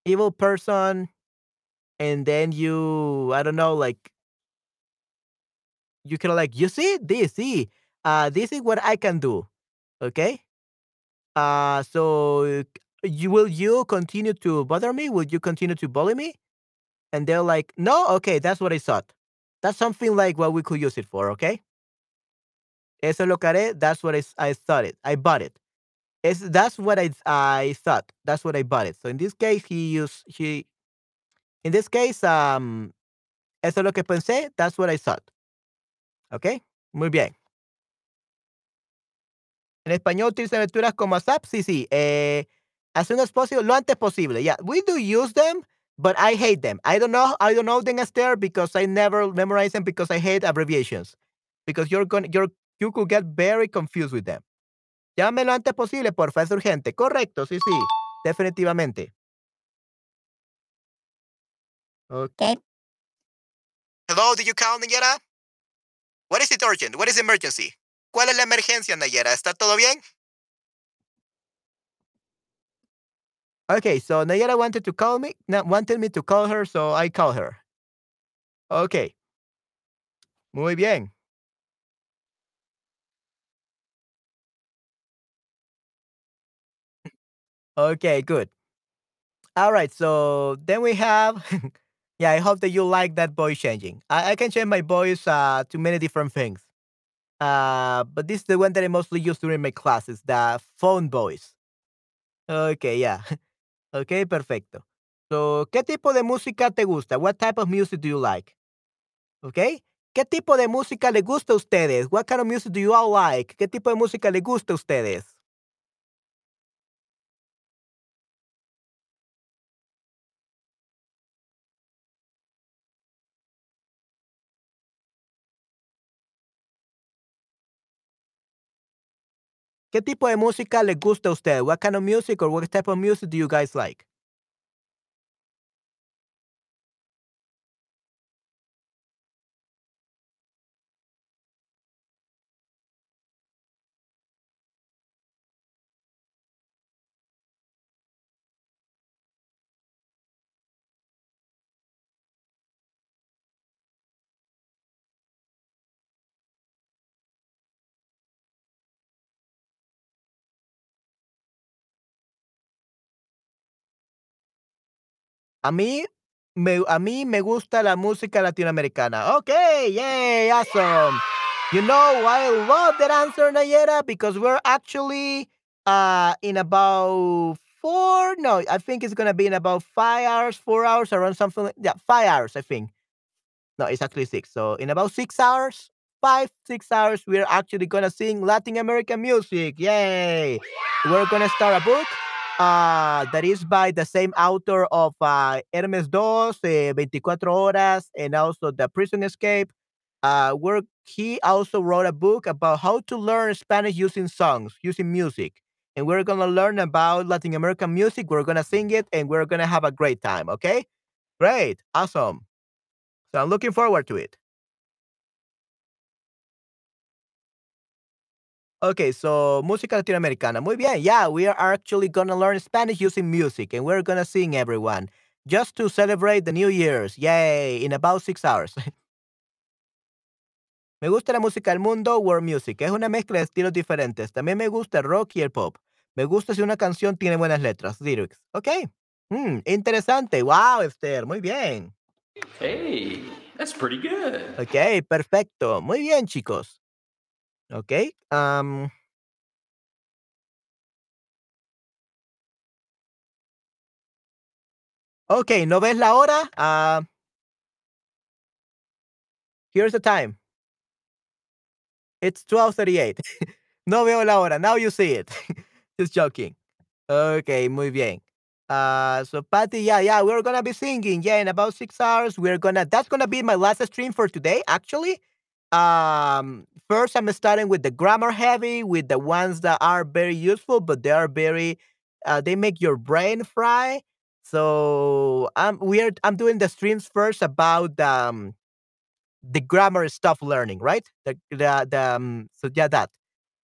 evil person, and then you, I don't know, like you can like, you see this, see, uh, this is what I can do. Okay. Uh, so you will you continue to bother me? Will you continue to bully me? And they're like, no, okay, that's what I thought. That's something like what we could use it for, okay? Eso es lo que haré. That's what I, I thought it. I bought it. It's, that's what I I thought. That's what I bought it. So in this case, he used he. In this case, um, eso es lo que pensé. That's what I thought. Okay. Muy bien. En español utiliza lecturas como ASAP. Sí, sí. Eh, as soon as possible, lo antes posible. Yeah, we do use them, but I hate them. I don't know. I don't know them as there because I never memorize them because I hate abbreviations. Because you're going, you're, you could get very confused with them. Llámame lo antes posible, porfa, es urgente. Correcto, sí, sí, definitivamente. Okay. Hello, did you call Nayera? What is it urgent? What is emergency? ¿Cuál es la emergencia, Nayera? ¿Está todo bien? Okay, so Nayara wanted to call me, wanted me to call her, so I call her. Okay. Muy bien. Okay, good. All right, so then we have yeah, I hope that you like that voice changing. I, I can change my voice uh, to many different things. Uh, but this is the one that I mostly use during my classes, the phone voice. Okay, yeah. Okay, perfecto. So, ¿qué tipo de música te gusta? What type of music do you like? Okay. ¿Qué tipo de música le gusta a ustedes? What kind of music do you all like? ¿Qué tipo de música le gusta a ustedes? ¿Qué tipo de música le gusta a usted? What kind of music or what type of music do you guys like? A mí me a mí me gusta la música latinoamericana. Okay, yay, awesome. You know I love that answer, Nayera? Because we're actually uh in about four. No, I think it's gonna be in about five hours, four hours, around something. Like, yeah, five hours, I think. No, it's actually six. So in about six hours, five, six hours, we're actually gonna sing Latin American music. Yay! We're gonna start a book uh, that is by the same author of uh, Hermes Dos, eh, 24 Horas, and also The Prison Escape. Uh, where he also wrote a book about how to learn Spanish using songs, using music. And we're gonna learn about Latin American music. We're gonna sing it, and we're gonna have a great time. Okay? Great, awesome. So I'm looking forward to it. Okay, so música latinoamericana. Muy bien. Yeah, we are actually gonna learn Spanish using music, and we're gonna sing everyone just to celebrate the New Year's. Yay! In about six hours. me gusta la música del mundo, world music. Es una mezcla de estilos diferentes. También me gusta el rock y el pop. Me gusta si una canción tiene buenas letras, lyrics. Ok. Mm, interesante. Wow, Esther. Muy bien. Hey, that's pretty good. Ok, perfecto. Muy bien, chicos. Ok. am, ok, ¿no ves la hora? Ah, here's the time. It's 12:38. no veo la hora. Now you see it. Just joking. Okay, muy bien. Uh, so Patty, yeah, yeah, we're gonna be singing. Yeah, in about six hours, we're gonna. That's gonna be my last stream for today. Actually, um, first I'm starting with the grammar heavy, with the ones that are very useful, but they are very. Uh, they make your brain fry. So I'm we're I'm doing the streams first about um the grammar stuff learning, right? The the, the um, so yeah that.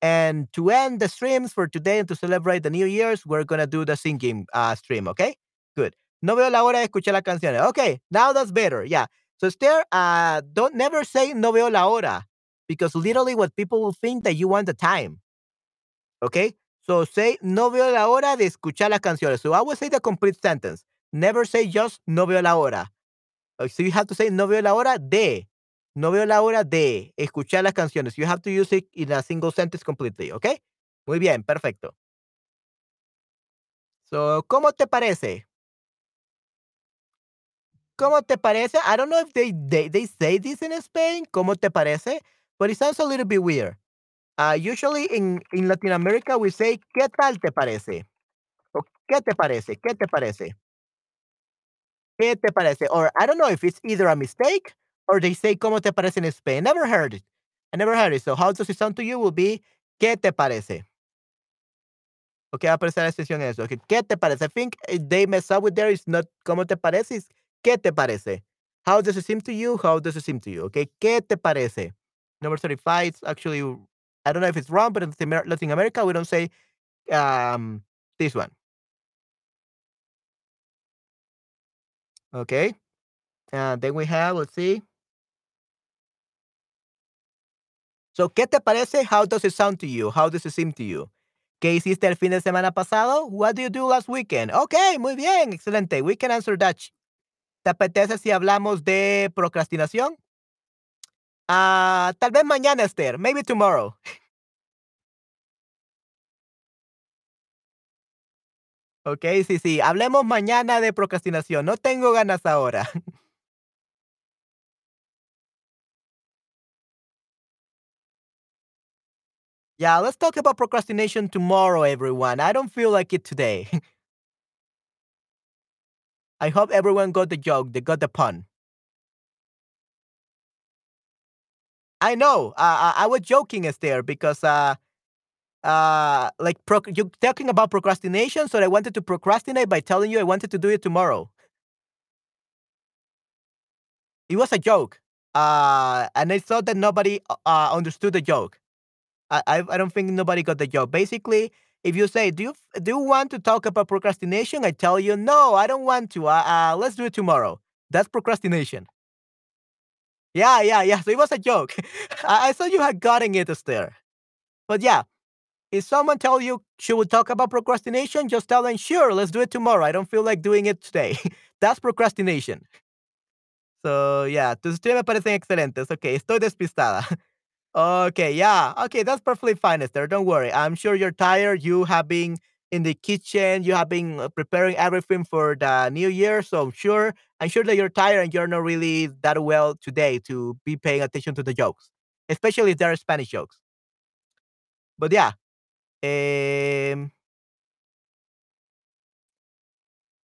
And to end the streams for today and to celebrate the New Year's, we're gonna do the singing uh, stream, okay? Good. No veo la hora de escuchar la canción. Okay, now that's better. Yeah. So Esther, uh, don't never say no veo la hora because literally what people will think that you want the time. Okay? So say no veo la hora de escuchar las canciones. So I will say the complete sentence. Never say just no veo la hora. Uh, So you have to say no veo la hora de. No veo la hora de escuchar las canciones. You have to use it in a single sentence completely, ¿ok? Muy bien, perfecto. So, ¿cómo te parece? ¿Cómo te parece? I don't know if they, they, they say this in Spain, ¿cómo te parece? But it sounds a little bit weird. Uh, usually in, in Latin America we say, ¿qué tal te parece? O, ¿Qué te parece? ¿Qué te parece? ¿Qué te parece? Or I don't know if it's either a mistake or they say ¿cómo te parece in Spain? Never heard it. I never heard it. So how does it sound to you will be ¿qué te parece? Okay, va a aparecer la excepción eso. Okay, ¿Qué te parece? I think eh, they mess up with there. It's not ¿cómo te parece? It's ¿qué te parece? How does it seem to you? How does it seem to you? Okay, ¿qué te parece? Number 35 it's actually, I don't know if it's wrong, but in Latin Amer- Latin America, we don't say um, this one. Okay. Uh, then we have, let's see. So, ¿qué te parece? How does it sound to you? How does it seem to you? ¿Qué hiciste el fin de semana pasado? What did you do last weekend? Okay, muy bien, excelente. We can answer that. ¿Te apetece si hablamos de procrastinación? Ah, tal vez mañana, Esther. Maybe tomorrow. Ok, sí, sí. Hablemos mañana de procrastinación. No tengo ganas ahora. yeah, let's talk about procrastination tomorrow, everyone. I don't feel like it today. I hope everyone got the joke, they got the pun. I know. Uh, I was joking, Esther, because uh, uh, like pro- you talking about procrastination, so I wanted to procrastinate by telling you I wanted to do it tomorrow. It was a joke, uh, and I thought that nobody uh, understood the joke. I, I I don't think nobody got the joke. Basically, if you say, "Do you do you want to talk about procrastination?" I tell you, "No, I don't want to. Uh, uh, let's do it tomorrow." That's procrastination. Yeah, yeah, yeah. So it was a joke. I, I thought you had gotten it, Esther. But yeah, if someone tell you she would talk about procrastination, just tell them, "Sure, let's do it tomorrow. I don't feel like doing it today." That's procrastination. So yeah, tus streams me parecen excelentes. Okay, estoy despistada. Okay, yeah. Okay, that's perfectly fine, Esther. Don't worry. I'm sure you're tired. You have been in the kitchen. You have been uh, preparing everything for the new year. So I'm sure, I'm sure that you're tired and you're not really that well today to be paying attention to the jokes, especially if they're Spanish jokes. But yeah. Um,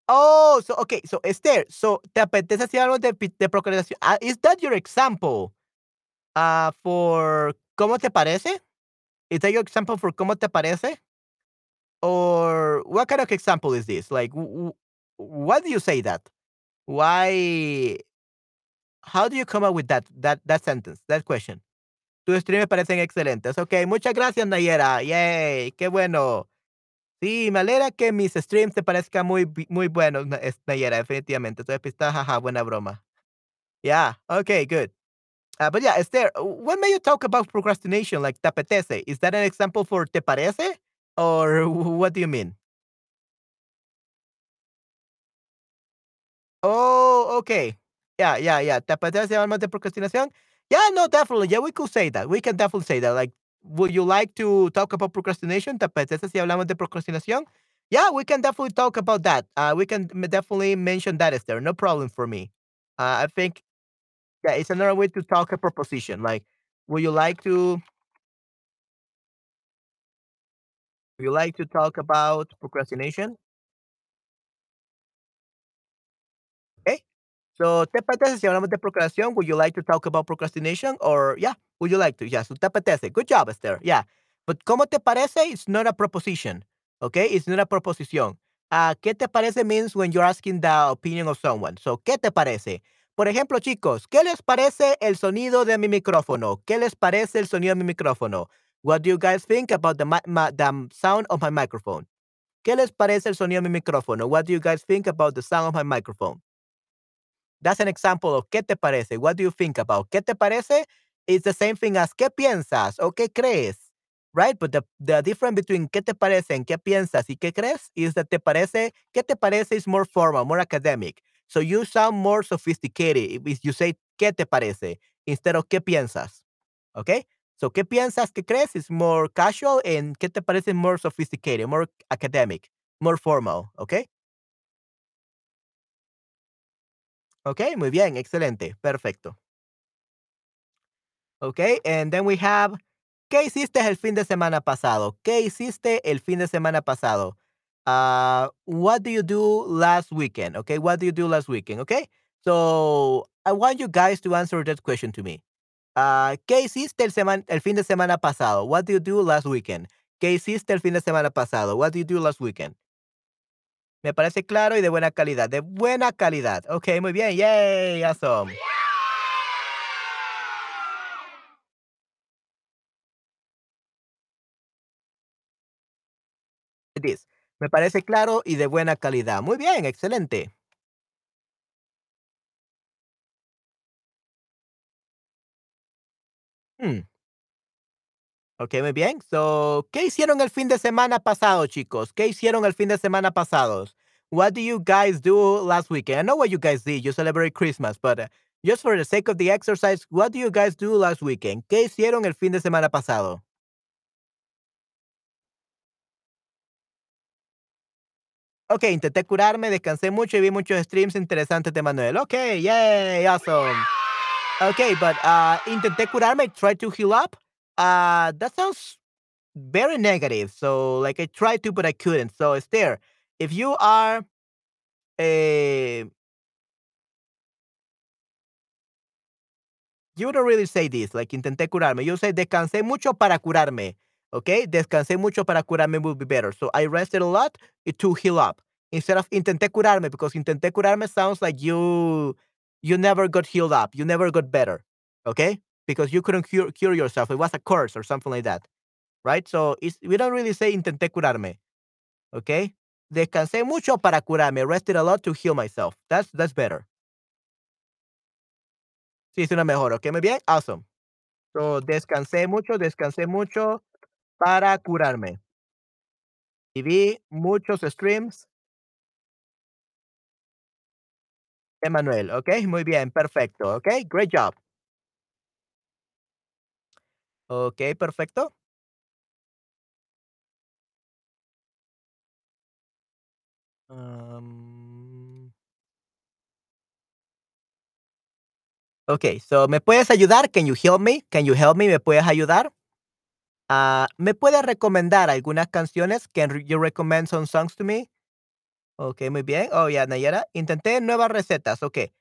oh, so okay. So Esther, so te apetece hacer algo de, de procrastinación. Uh, is that your example? Uh, for ¿Cómo te parece? Is that your example for ¿Cómo te parece? Or what kind of example is this? Like, why do you say that? Why? How do you come up with that that that sentence, that question? Tus streams parecen excelentes. Ok, muchas gracias, Nayera. Yay, qué bueno. Sí, me alegra que mis streams te parezcan muy, muy buenos, Nayera, definitivamente. Estoy pistada, jaja, buena broma. Yeah, okay, good. Uh, but yeah, Esther, when may you talk about procrastination, like te? Is that an example for te parece? Or what do you mean? Oh, okay. Yeah, yeah, yeah. ¿Te apetece hablar de procrastinación? Yeah, no, definitely. Yeah, we could say that. We can definitely say that. Like, would you like to talk about procrastination? ¿Te apetece si hablamos de procrastinación? Yeah, we can definitely talk about that. Uh, we can definitely mention that, Esther. No problem for me. Uh, I think, yeah, it's another way to talk a proposition. Like, would you like to, would you like to talk about procrastination? Okay. So, ¿te apetece si hablamos de procrastinación? Would you like to talk about procrastination? Or, yeah, would you like to? Yeah, so te apetece. Good job, Esther. Yeah. But, ¿cómo te parece? It's not a proposition. Okay. It's not a proposición. Ah, ¿Qué te parece means when you're asking the opinion of someone. So, ¿qué te parece? Por ejemplo, chicos, ¿qué les parece el sonido de mi micrófono? ¿Qué les parece el sonido de mi micrófono? What do you guys think about the, the sound of my microphone? ¿Qué les parece el sonido de mi micrófono? What do you guys think about the sound of my microphone? That's an example of ¿qué te parece? What do you think about? ¿Qué te parece? It's the same thing as ¿qué piensas? o ¿qué crees? Right? But the, the difference between ¿qué te parece ¿qué piensas y qué crees? is that te parece, ¿qué te parece? is more formal, more academic. So you sound more sophisticated if you say ¿qué te parece? instead of ¿qué piensas? Okay? So ¿qué piensas? ¿Qué crees? is more casual and ¿qué te parece? more sophisticated, more academic, more formal. Okay? Okay, muy bien, excelente, perfecto. Okay, and then we have, ¿qué hiciste el fin de semana pasado? ¿Qué hiciste el fin de semana pasado? Uh, what do you do last weekend? Okay, what do you do last weekend? Okay, so I want you guys to answer that question to me. Uh, ¿Qué hiciste el, seman el fin de semana pasado? What do you do last weekend? ¿Qué hiciste el fin de semana pasado? What do you do last weekend? Me parece claro y de buena calidad. De buena calidad. Okay, muy bien. Yay, awesome. It is. Me parece claro y de buena calidad. Muy bien, excelente. Hmm, Ok, muy bien. So, ¿qué hicieron el fin de semana pasado, chicos? ¿Qué hicieron el fin de semana pasado? What do you guys do last weekend? I know what you guys did. You celebrate Christmas, but uh, just for the sake of the exercise, what do you guys do last weekend? ¿Qué hicieron el fin de semana pasado? Ok, intenté curarme, descansé mucho y vi muchos streams interesantes de Manuel. Ok, yay, awesome. Okay, but uh, intenté curarme, try to heal up. Uh, that sounds very negative. So, like, I tried to, but I couldn't. So, it's there. If you are a you don't really say this, like, intenté curarme. You say, descansé mucho para curarme. Okay, descansé mucho para curarme would be better. So, I rested a lot to heal up instead of intenté curarme because intenté curarme sounds like you you never got healed up. You never got better. Okay? Because you couldn't cure, cure yourself. It was a curse or something like that. Right? So we don't really say intenté curarme. Okay? Descansé mucho para curarme. Rested a lot to heal myself. That's that's better. Sí, suena mejor. Okay, muy bien. Awesome. So descansé mucho, descansé mucho para curarme. Y vi muchos streams Emanuel, ¿ok? Muy bien, perfecto, ¿ok? Great job. Ok, perfecto. Um, ok, so, ¿me puedes ayudar? Can you help me? Can you help me? ¿Me puedes ayudar? Uh, ¿Me puedes recomendar algunas canciones? Can you recommend some songs to me? Ok, muy bien. Oh, yeah, Nayara. Intenté nuevas recetas. Ok.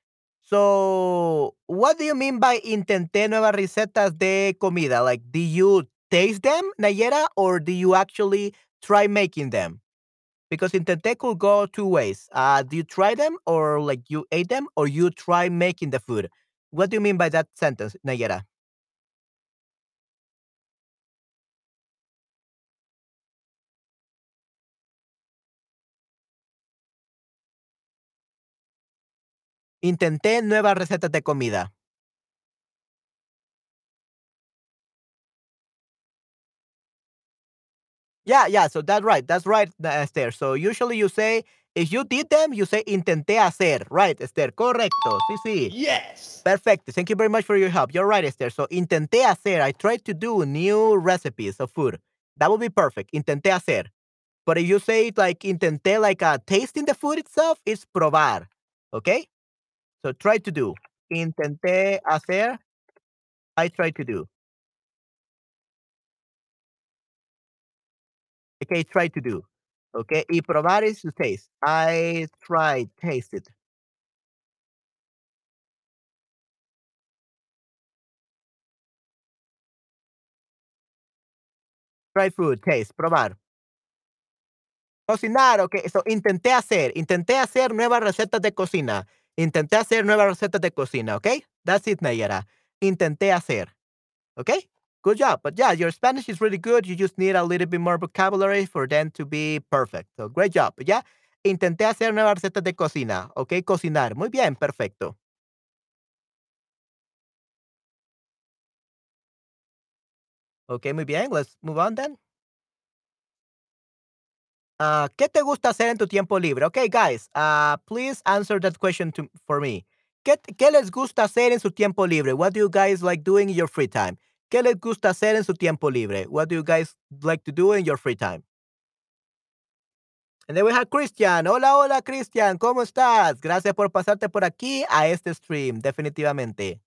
So, what do you mean by intenté nuevas recetas de comida? Like, do you taste them, Nayera, or do you actually try making them? Because intenté could go two ways. Uh, do you try them, or like you ate them, or you try making the food? What do you mean by that sentence, Nayera? Intenté nuevas recetas de comida. Yeah, yeah. So that's right. That's right, uh, Esther. So usually you say, if you did them, you say intenté hacer. Right, Esther. Correcto. Sí, sí. Yes. Perfect. Thank you very much for your help. You're right, Esther. So intenté hacer. I tried to do new recipes of food. That would be perfect. Intenté hacer. But if you say it like intenté, like uh, tasting the food itself, it's probar. Okay? So try to do. Intenté hacer. I try to do. Okay, try to do. Okay, y probar to taste. I tried, taste it. Try food, taste, probar. Cocinar, ok. So, intenté hacer, intenté hacer nuevas recetas de cocina. Intenté hacer nuevas recetas de cocina, ok? That's it, Nayara. Intenté hacer. Okay? Good job. But yeah, your Spanish is really good. You just need a little bit more vocabulary for them to be perfect. So great job. Yeah, intenté hacer nuevas recetas de cocina. Ok, cocinar. Muy bien, perfecto. Ok, muy bien. Let's move on then. Uh, ¿Qué te gusta hacer en tu tiempo libre? Okay, guys, uh, please answer that question to, for me. ¿Qué, ¿Qué les gusta hacer en su tiempo libre? What do you guys like doing in your free time? ¿Qué les gusta hacer en su tiempo libre? What do you guys like to do in your free time? And then we have Christian. Hola, hola, Christian. ¿Cómo estás? Gracias por pasarte por aquí a este stream, definitivamente.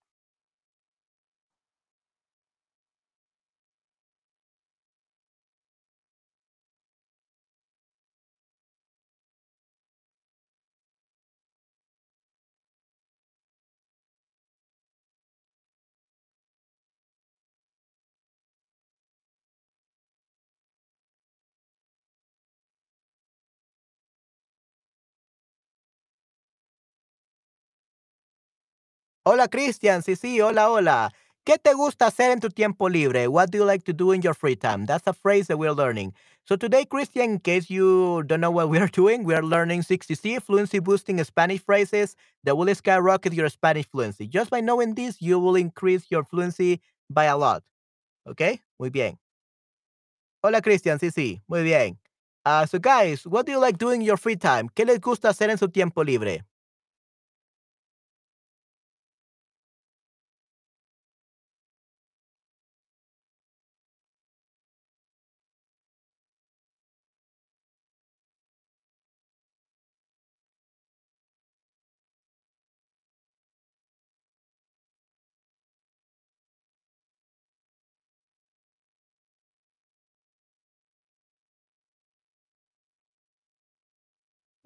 Hola, Christian. Sí, sí, hola, hola. ¿Qué te gusta hacer en tu tiempo libre? What do you like to do in your free time? That's a phrase that we're learning. So today, Christian, in case you don't know what we are doing, we are learning 60C fluency boosting Spanish phrases that will skyrocket your Spanish fluency. Just by knowing this, you will increase your fluency by a lot. ¿Ok? Muy bien. Hola, Christian. Sí, sí. Muy bien. Uh, so, guys, what do you like doing in your free time? ¿Qué les gusta hacer en su tiempo libre?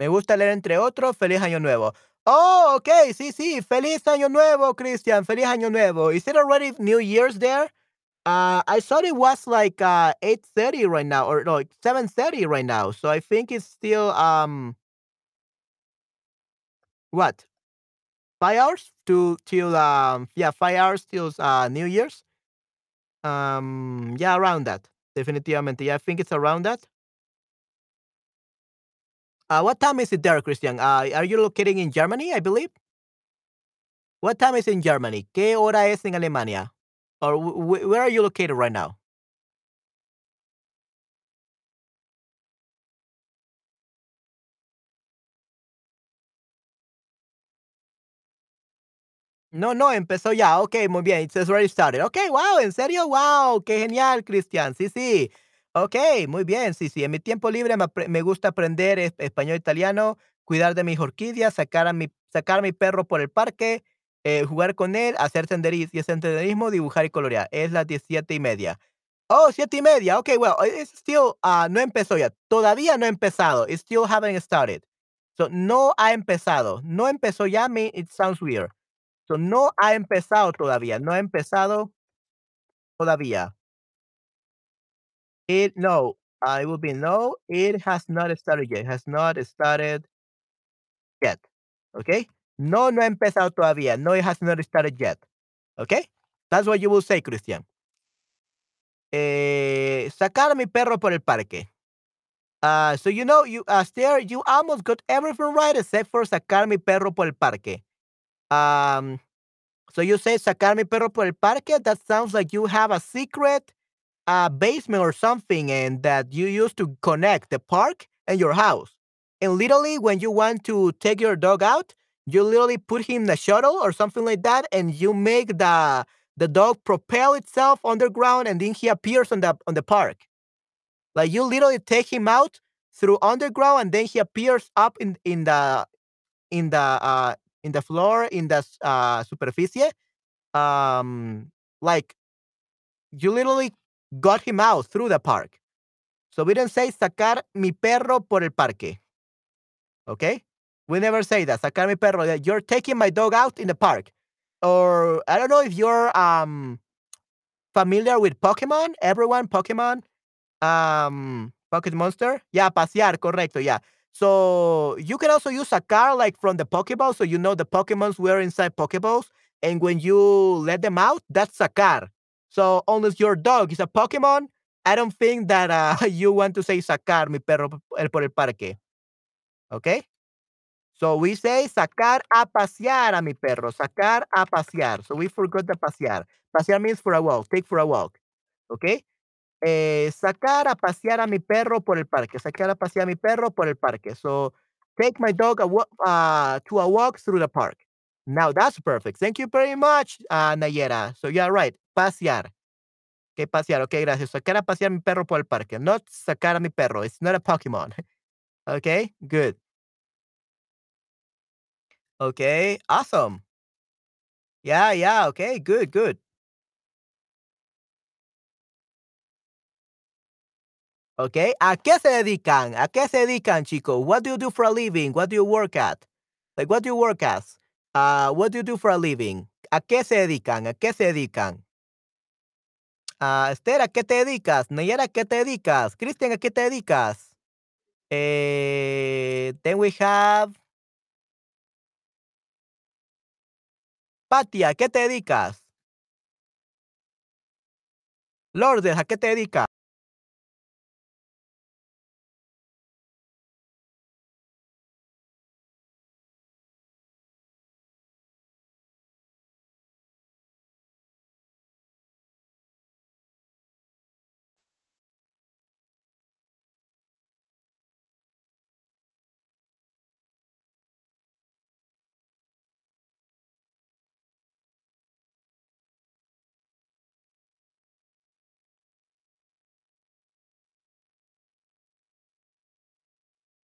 Me gusta leer entre otros. Feliz Año Nuevo. Oh, okay. Sí, sí. Feliz Año Nuevo, Christian. Feliz Año Nuevo. Is it already New Year's there? Uh, I thought it was like uh 8:30 right now, or no, like 7:30 right now. So I think it's still um what five hours to till um yeah five hours till uh New Year's. Um yeah, around that. Definitivamente. Yeah, I think it's around that. Uh, what time is it there, Christian? Uh, are you located in Germany, I believe? What time is in Germany? ¿Qué hora es en Alemania? Or wh- where are you located right now? No, no, empezó ya. Ok, muy bien. It's already started. Ok, wow, ¿en serio? Wow, qué genial, Cristian. Sí, sí. Ok, muy bien. Sí, sí. En mi tiempo libre me, gusta aprender es- español e italiano, cuidar de mis orquídeas, sacar a mi, sacar a mi perro por el parque, eh, jugar con él, hacer senderismo senderismo, dibujar y colorear. Es las 17 y media. Oh, siete y media. Ok, well, it's still, ah, no empezó ya. Todavía no ha empezado. It still haven't started. So, no ha empezado. No empezó ya. Me, it sounds weird. So, no ha empezado todavía, no ha empezado todavía. It no, it will be no, it has not started yet, has not started yet. Okay? No, no empezado todavía. No, it has not started yet. Okay? That's what you will say, Christian. Eh, sacar a mi perro por el parque. Uh, so you know, you uh, there, you almost got everything right except for sacar mi perro por el parque. Um, so you say sacar mi perro por el parque. That sounds like you have a secret uh, basement or something, and that you used to connect the park and your house. And literally, when you want to take your dog out, you literally put him in a shuttle or something like that, and you make the the dog propel itself underground, and then he appears on the on the park. Like you literally take him out through underground, and then he appears up in in the in the uh in the floor in the uh superficie. Um, like you literally got him out through the park. So we didn't say sacar mi perro por el parque. Okay? We never say that. Sacar mi perro. You're taking my dog out in the park. Or I don't know if you're um familiar with Pokemon. Everyone, Pokemon. Um Pocket Monster. Yeah, pasear, correcto, yeah. So you can also use a car like from the Pokeball, so you know the Pokemons were inside Pokeballs, and when you let them out, that's sacar. So unless your dog is a Pokemon, I don't think that uh, you want to say sacar mi perro por el parque. Okay? So we say sacar a pasear a mi perro. Sacar a pasear. So we forgot the pasear. Pasear means for a walk. Take for a walk. Okay? Eh, sacar a pasear a mi perro por el parque. Sacar a pasear a mi perro por el parque. So take my dog a uh, to a walk through the park. Now that's perfect. Thank you very much, uh, Nayera. So you're right. Pasear. Okay, pasear. Okay, gracias. Sacar a pasear a mi perro por el parque. Not sacar a mi perro. It's not a Pokemon. okay, good. Okay, awesome. Yeah, yeah. Okay, good, good. Okay, ¿a qué se dedican? ¿A qué se dedican, chicos? What do you do for a living? What do you work at? Like, what do you work as? Uh, what do you do for a living? ¿A qué se dedican? ¿A qué se dedican? Ah, Esther, ¿a qué te dedicas? Nayara, ¿a qué te dedicas? Cristian, ¿a qué te dedicas? Eh, then we have Patia, ¿a qué te dedicas? Lourdes, ¿a qué te dedicas?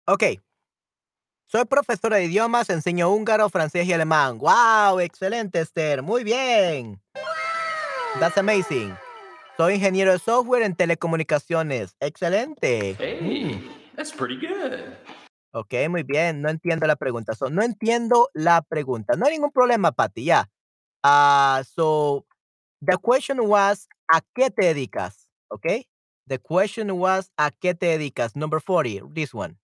Ok. Soy profesora de idiomas, enseño húngaro, francés y alemán. ¡Wow! Excelente, Esther. Muy bien. That's amazing. Soy ingeniero de software en telecomunicaciones. Excelente. Hey, that's pretty good. Ok, muy bien. No entiendo la pregunta. So, no entiendo la pregunta. No hay ningún problema, Patty. Ya. Ah, so, the question was, ¿a qué te dedicas? Ok. The question was, ¿a qué te dedicas? Number 40, this one.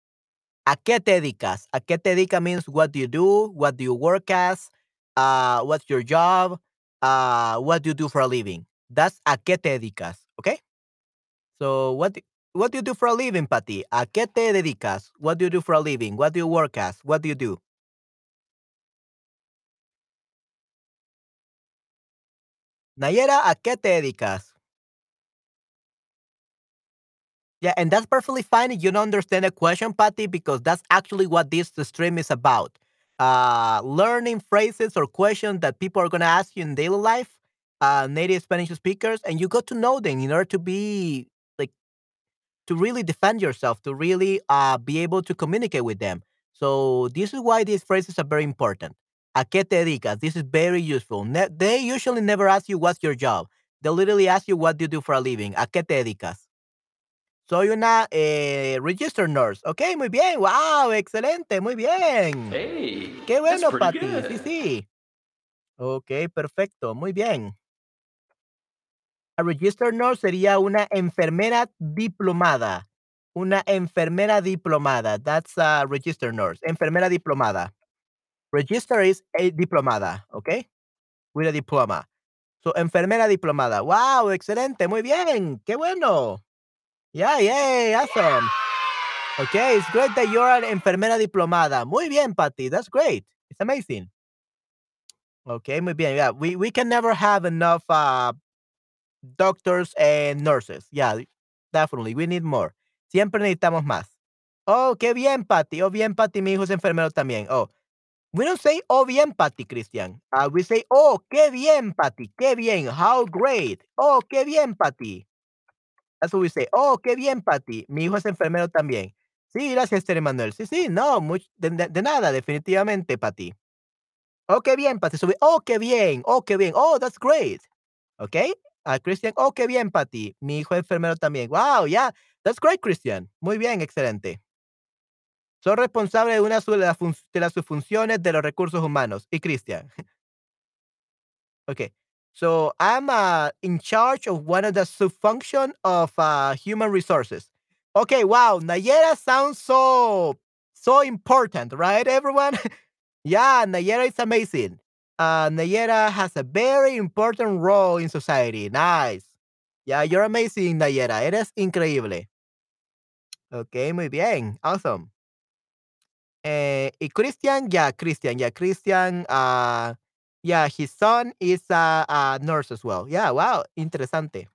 ¿A qué te dedicas? ¿A qué te dedicas means what do you do? What do you work as? Uh, what's your job? Uh, what do you do for a living? That's a qué te dedicas, okay? So what what do you do for a living, Patty? ¿A qué te dedicas? What do you do for a living? What do you work as? What do you do? Nayera, ¿a qué te dedicas? Yeah, and that's perfectly fine you don't understand the question, Patty, because that's actually what this stream is about. Uh, learning phrases or questions that people are going to ask you in daily life, uh, native Spanish speakers, and you got to know them in order to be like to really defend yourself, to really uh, be able to communicate with them. So this is why these phrases are very important. ¿A qué te dedicas? This is very useful. Ne- they usually never ask you what's your job. They literally ask you what do you do for a living. ¿A qué te dedicas? Soy una eh, registered nurse. Ok, muy bien. Wow, excelente, muy bien. Hey, Qué bueno, Patty. Sí, good. sí. Ok, perfecto, muy bien. A registered nurse sería una enfermera diplomada. Una enfermera diplomada. That's a registered nurse. Enfermera diplomada. Register is a diplomada, okay? With a diploma. So, enfermera diplomada. Wow, excelente, muy bien. Qué bueno. Yeah, yay, awesome. Okay, it's great that you're an enfermera diplomada. Muy bien, Patty. That's great. It's amazing. Okay, muy bien. Yeah, we, we can never have enough uh, doctors and nurses. Yeah, definitely. We need more. Siempre necesitamos más. Oh, qué bien, Patty. Oh, bien, Patty. Mi hijo es enfermero también. Oh, we don't say, oh, bien, Patty, Christian. Uh, we say, oh, qué bien, Patty. Qué bien. How great. Oh, qué bien, Patty. Say. Oh, qué bien, Patty. Mi hijo es enfermero también. Sí, gracias, Esther Emanuel. Sí, sí, no, much- de, nada, definitivamente, Patty. Oh, qué bien, Patty. Sube. Oh, qué bien. Oh, qué bien. Oh, that's great. Okay. Uh, Christian. Oh, qué bien, Patty. Mi hijo es enfermero también. Wow, yeah. That's great, Christian. Muy bien, excelente. Soy responsable de una de las, subfunciones de los recursos humanos. Y Christian. Okay. So I'm uh, in charge of one of the subfunction of uh, human resources. Okay, wow, Nayera sounds so so important, right, everyone? yeah, Nayera is amazing. Uh, Nayera has a very important role in society. Nice. Yeah, you're amazing, Nayera. Eres increíble. Okay, muy bien. Awesome. Eh, y Christian, yeah, Christian, yeah, Christian, uh, yeah, his son is a, a nurse as well. Yeah, wow, interesante.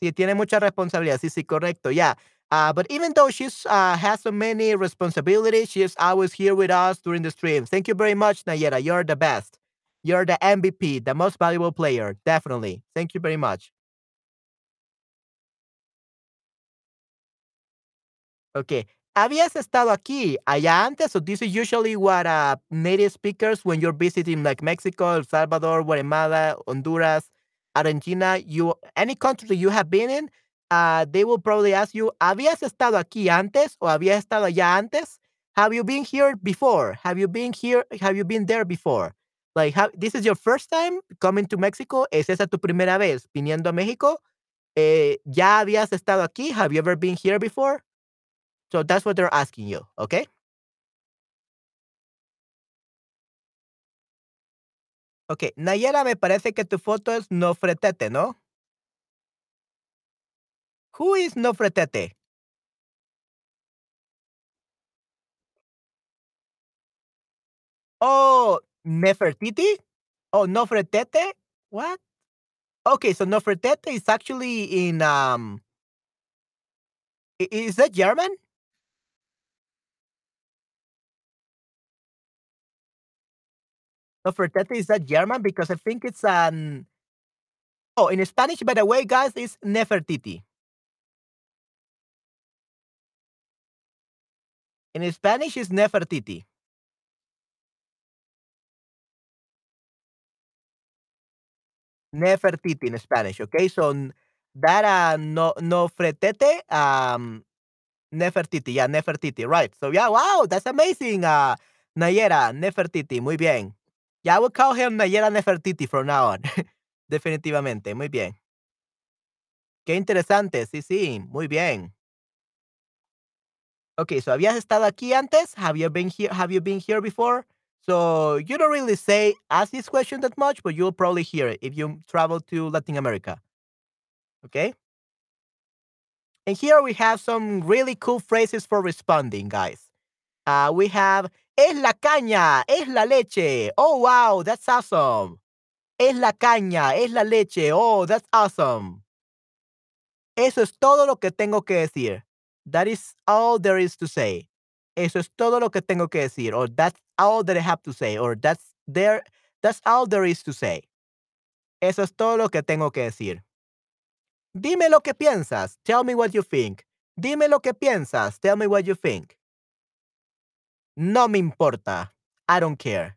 Sí, tiene mucha responsabilidad. Sí, sí, correcto. Yeah. Uh, but even though she's uh, has so many responsibilities, she's always here with us during the stream. Thank you very much, Nayera. You're the best. You're the MVP, the most valuable player. Definitely. Thank you very much. Okay. ¿Habías estado aquí allá antes? So this is usually what uh, native speakers when you're visiting like Mexico, El Salvador, Guatemala, Honduras, Argentina, you any country you have been in, uh, they will probably ask you, ¿habías estado aquí antes o habías estado allá antes? Have you been here before? Have you been here? Have you been there before? Like, how, this is your first time coming to Mexico? ¿Es esa tu primera vez viniendo a México? Eh, ¿Ya habías estado aquí? Have you ever been here before? So that's what they're asking you, okay? Okay, Nayera, me parece que tu foto es Nofretete, ¿no? Who is Nofretete? Oh, Nefertiti? Oh, Nofretete? What? Okay, so Nofretete is actually in um is that German? Nofretete is that German because I think it's an Oh, in Spanish by the way, guys, it's Nefertiti. In Spanish, it's Nefertiti. Nefertiti in Spanish. Okay, so that uh, no Nofretete, um, Nefertiti. Yeah, Nefertiti. Right. So yeah, wow, that's amazing. Uh, Nayera Nefertiti. Muy bien. Yeah, I will call him Nayera Nefertiti from now on. Definitivamente. Muy bien. Qué interesante. Sí, sí. Muy bien. Okay, so habías estado aquí antes? Have you been here? Have you been here before? So you don't really say ask this question that much, but you'll probably hear it if you travel to Latin America. Okay? And here we have some really cool phrases for responding, guys. Uh, we have es la caña, es la leche. Oh, wow, that's awesome. Es la caña, es la leche. Oh, that's awesome. Eso es todo lo que tengo que decir. That is all there is to say. Eso es todo lo que tengo que decir. Or that's all that I have to say. Or that's there. That's all there is to say. Eso es todo lo que tengo que decir. Dime lo que piensas. Tell me what you think. Dime lo que piensas. Tell me what you think. No me importa. I don't care.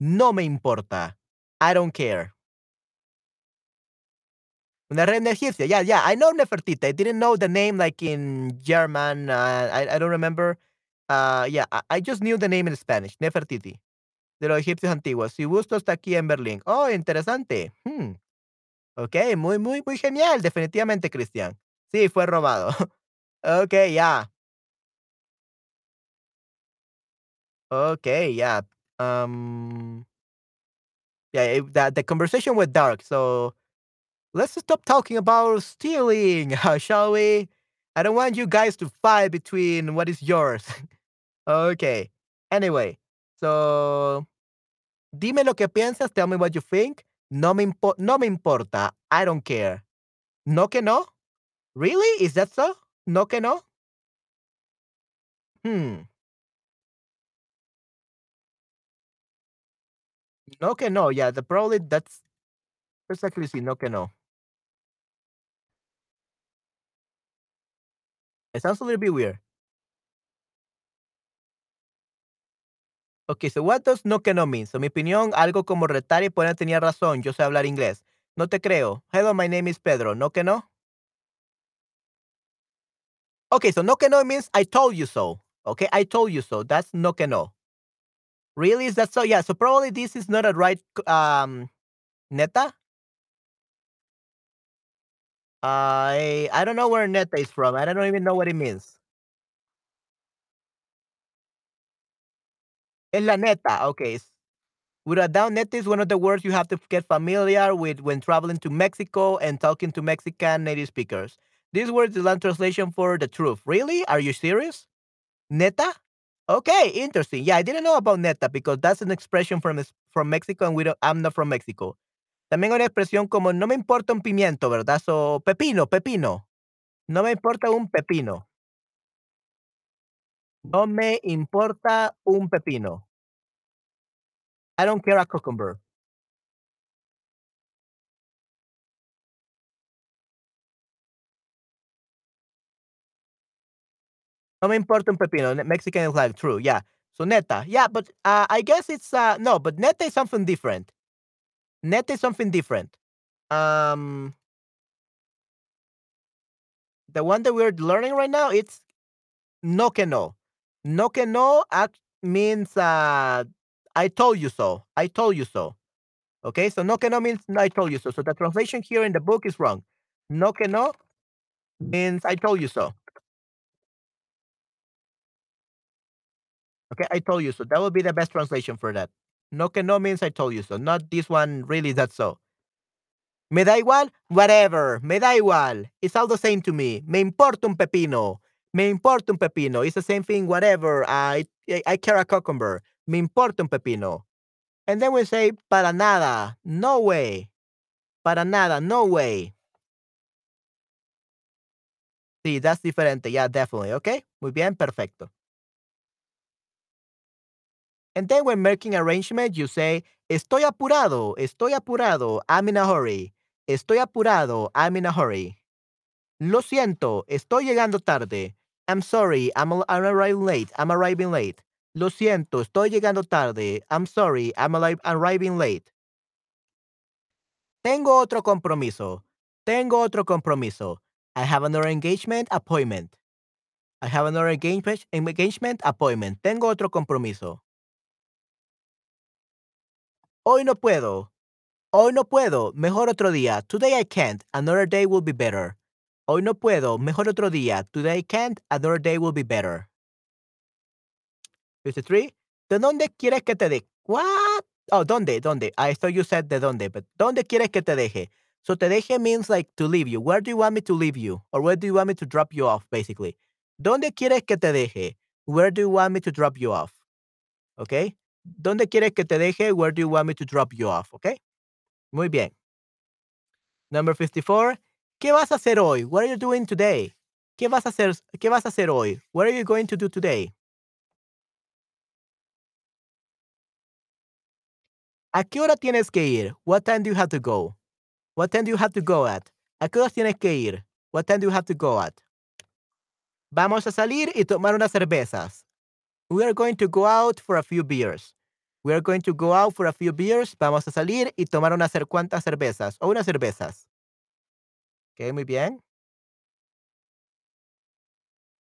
No me importa. I don't care. Una reina egipcia. Yeah, yeah. I know Nefertiti. I didn't know the name like in German. Uh, I, don't remember. Uh, yeah, I, I just knew the name in Spanish. Nefertiti. De los egipcios antiguos. Si gusto está aquí en Berlín. Oh, interesante. Hmm. Ok, muy, muy, muy genial. Definitivamente, Cristian. Sí, fue robado. ok, ya. Yeah. Ok, yeah. Um. Yeah, the, the conversation went dark. So let's stop talking about stealing, shall we? I don't want you guys to fight between what is yours. okay. Anyway, so dime lo que piensas, tell me what you think. No me, impo no me importa. I don't care. No que no? Really? Is that so? No que no? Hmm. Que no. Yeah, the probably that's exactly sí, no que no. It sounds a little bit weird. Okay, so what does no que no mean? So mi opinión, algo como retar y poner tenía razón, yo sé hablar inglés. No te creo. Hello, my name is Pedro. No que no? Okay, so no que no means I told you so. Okay, I told you so. That's no que no. Really? Is that so? Yeah, so probably this is not a right um neta. I I don't know where neta is from. I don't even know what it means. Es la neta. Okay. Without doubt, neta is one of the words you have to get familiar with when traveling to Mexico and talking to Mexican native speakers. This word is a translation for the truth. Really? Are you serious? Neta? Okay, interesting. Yeah, I didn't know about neta because that's an expression from from Mexico and we don't, I'm not from Mexico. También una expresión como no me importa un pimiento, ¿verdad? So, pepino, pepino. No me importa un pepino. No me importa un pepino. I don't care a cucumber. No me importa un pepino. Mexican like true, yeah. So neta, yeah, but uh, I guess it's uh no, but neta is something different. Neta is something different. Um, the one that we're learning right now, it's no que no. No que no act means uh, I told you so. I told you so. Okay, so no que no means I told you so. So the translation here in the book is wrong. No que no means I told you so. Okay, I told you so. That would be the best translation for that. No que no means I told you so. Not this one really that's so. Me da igual, whatever. Me da igual. It's all the same to me. Me importa un pepino. Me importa un pepino. It's the same thing, whatever. I, I, I care a cucumber. Me importa un pepino. And then we say, para nada. No way. Para nada. No way. Sí, that's diferente. Yeah, definitely. Okay. Muy bien. Perfecto. And then when making arrangement, you say, estoy apurado, estoy apurado, I'm in a hurry. Estoy apurado, I'm in a hurry. Lo siento, estoy llegando tarde. I'm sorry, I'm, I'm arriving late. I'm arriving late. Lo siento, estoy llegando tarde. I'm sorry, I'm arriving late. Tengo otro compromiso. Tengo otro compromiso. I have another engagement appointment. I have another engagement, engagement appointment. Tengo otro compromiso. Hoy no puedo. Hoy no puedo. Mejor otro día. Today I can't. Another day will be better. Hoy no puedo. Mejor otro día. Today I can't. Another day will be better. 53. ¿De dónde quieres que te deje? What? Oh, ¿dónde? ¿Dónde? I thought you said de dónde, but ¿dónde quieres que te deje? So te deje means like to leave you. Where do you want me to leave you? Or where do you want me to drop you off, basically? ¿Dónde quieres que te deje? Where do you want me to drop you off? Okay? ¿Dónde quieres que te deje? Where do you want me to drop you off? Okay? Muy bien. Number 54. ¿Qué vas a hacer hoy? What are you doing today? ¿Qué vas a hacer, qué vas a hacer hoy? What are you going to do today? ¿A qué hora tienes que ir? What time do you have to go? What time do you have to go at? ¿A qué hora tienes que ir? What time do you have to go at? Vamos a salir y tomar unas cervezas. We are going to go out for a few beers. We are going to go out for a few beers. Vamos a salir y tomar unas cuantas cervezas o unas cervezas. Ok, muy bien.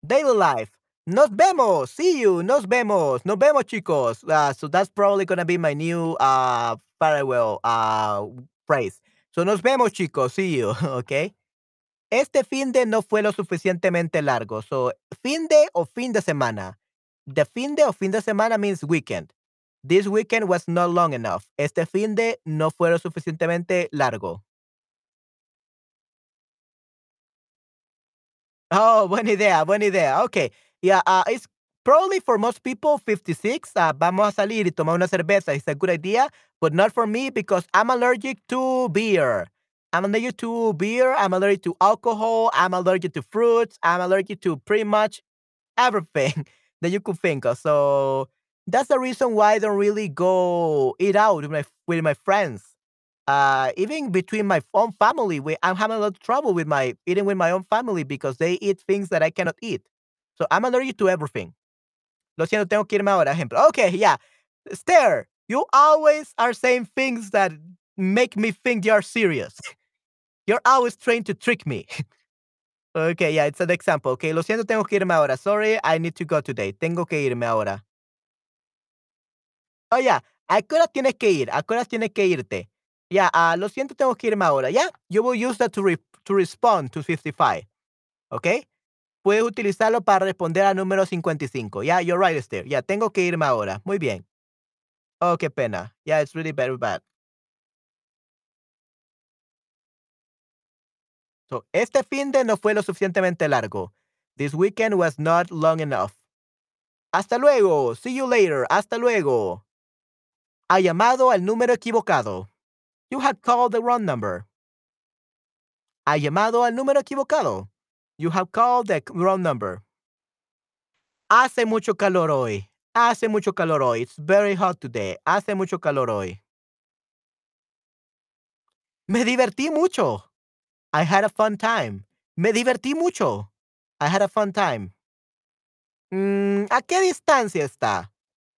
Daily life. Nos vemos. See you. Nos vemos. Nos vemos, chicos. Uh, so that's probably going to be my new uh, farewell uh, phrase. So nos vemos, chicos. See you. Okay. Este fin de no fue lo suficientemente largo. So, fin de o fin de semana. The fin de o fin de semana means weekend. This weekend was not long enough. Este fin de no fue lo suficientemente largo. Oh, buena idea, buena idea. Okay. Yeah, uh, it's probably for most people 56. Uh, vamos a salir y tomar una cerveza. It's a good idea, but not for me because I'm allergic to beer. I'm allergic to beer. I'm allergic to alcohol. I'm allergic to fruits. I'm allergic to pretty much everything that you could think of. So that's the reason why I don't really go eat out with my with my friends. Uh, even between my own family, we, I'm having a lot of trouble with my eating with my own family because they eat things that I cannot eat. So I'm allergic to everything. Lo siento, tengo que irme ahora. Ejemplo. Okay, yeah. Stare, you always are saying things that make me think you're serious. You're always trying to trick me. okay, yeah, it's an example. Okay, lo siento, tengo que irme ahora. Sorry, I need to go today. Tengo que irme ahora. Oh, yeah. ¿A qué hora tienes que ir? ¿A qué hora tienes que irte? Yeah, ah, lo siento, tengo que irme ahora. Yeah, you will use that to, re- to respond to 55. Okay? Puedes utilizarlo para responder al número 55. Yeah, you're right, Esther. Yeah, tengo que irme ahora. Muy bien. Oh, qué pena. Yeah, it's really very bad. Este fin de no fue lo suficientemente largo. This weekend was not long enough. Hasta luego. See you later. Hasta luego. Ha llamado al número equivocado. You had called the wrong number. Ha llamado al número equivocado. You have called the wrong number. Hace mucho calor hoy. Hace mucho calor hoy. It's very hot today. Hace mucho calor hoy. Me divertí mucho. I had a fun time. Me divertí mucho. I had a fun time. Mm, ¿A qué distancia está?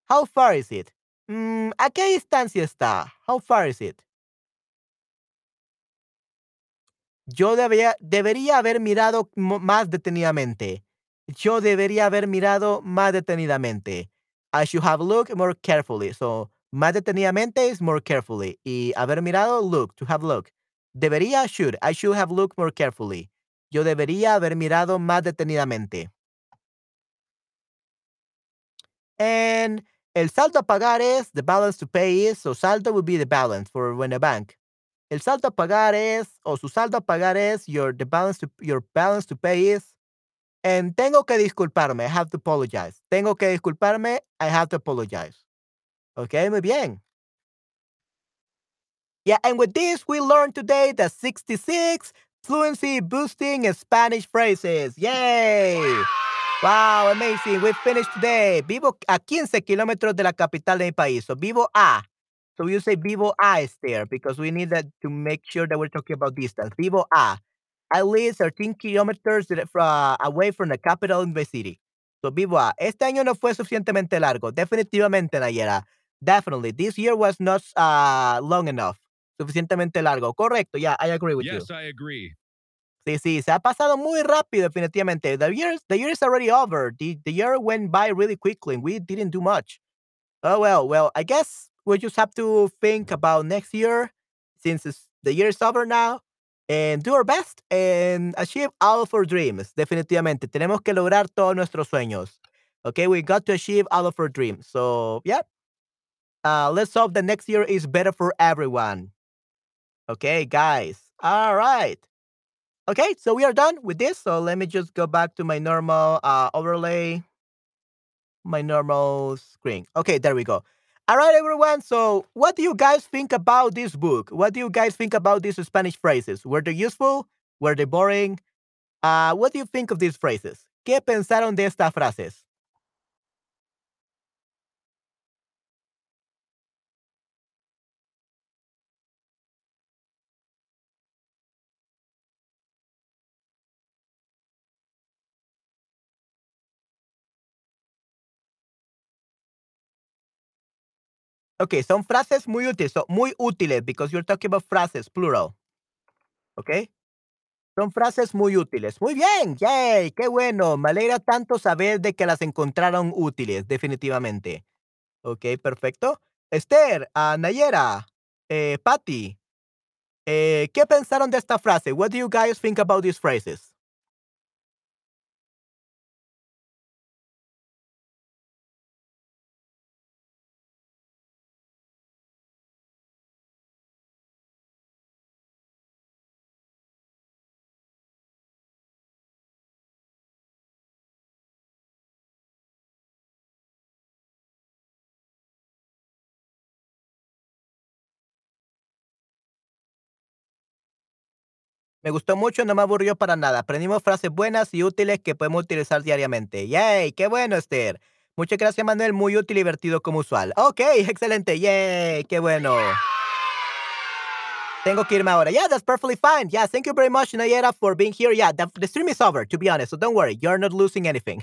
How far is it? Mm, ¿A qué distancia está? How far is it? Yo debería, debería haber mirado más detenidamente. Yo debería haber mirado más detenidamente. I should have looked more carefully. So, más detenidamente is more carefully. Y haber mirado, look, to have looked. Debería, should. I should have looked more carefully. Yo debería haber mirado más detenidamente. And el saldo a pagar es, the balance to pay is, so saldo would be the balance for when a bank. El saldo a pagar es, o su saldo a pagar es, your, the balance to, your balance to pay is, and tengo que disculparme, I have to apologize. Tengo que disculparme, I have to apologize. Okay, muy bien. Yeah, and with this, we learned today the 66 fluency boosting Spanish phrases. Yay! Wow, amazing. We finished today. Vivo a 15 kilómetros de la capital de mi país. So vivo a. So you say vivo a is there because we need that to make sure that we're talking about distance. Vivo a. I live 13 kilometers uh, away from the capital in the city. So, vivo a. Este año no fue suficientemente largo. Definitivamente, Nayera. Definitely. This year was not uh, long enough. Suficientemente largo. Correcto. Yeah, I agree with yes, you. Yes, I agree. Sí, sí, se ha pasado muy rápido, definitivamente. The year, the year is already over. The, the year went by really quickly and we didn't do much. Oh, well, well, I guess we just have to think about next year since the year is over now and do our best and achieve all of our dreams. Definitivamente, tenemos que lograr todos nuestros sueños. Okay, we got to achieve all of our dreams. So, yeah. Uh, let's hope the next year is better for everyone. Okay, guys. All right. Okay, so we are done with this. So let me just go back to my normal uh, overlay, my normal screen. Okay, there we go. All right, everyone. So, what do you guys think about this book? What do you guys think about these Spanish phrases? Were they useful? Were they boring? Uh, what do you think of these phrases? ¿Qué pensaron de estas frases? Okay, son frases muy útiles, so muy útiles, because you're talking about frases, plural. Okay? Son frases muy útiles. Muy bien, yay, qué bueno. Me alegra tanto saber de que las encontraron útiles, definitivamente. Ok, perfecto. Esther, uh, Nayera, eh, Patty, eh, ¿qué pensaron de esta frase? What do you guys think about these phrases? Me gustó mucho, no me aburrió para nada. Aprendimos frases buenas y útiles que podemos utilizar diariamente. ¡Yay! ¡Qué bueno, Esther! Muchas gracias, Manuel. Muy útil y divertido como usual. Ok, excelente. ¡Yay! ¡Qué bueno! Tengo que irme ahora. Yeah, that's perfectly fine. Yeah, thank you very much, Nayera, for being here. Yeah, the, stream is over, to be honest. So don't worry. You're not losing anything.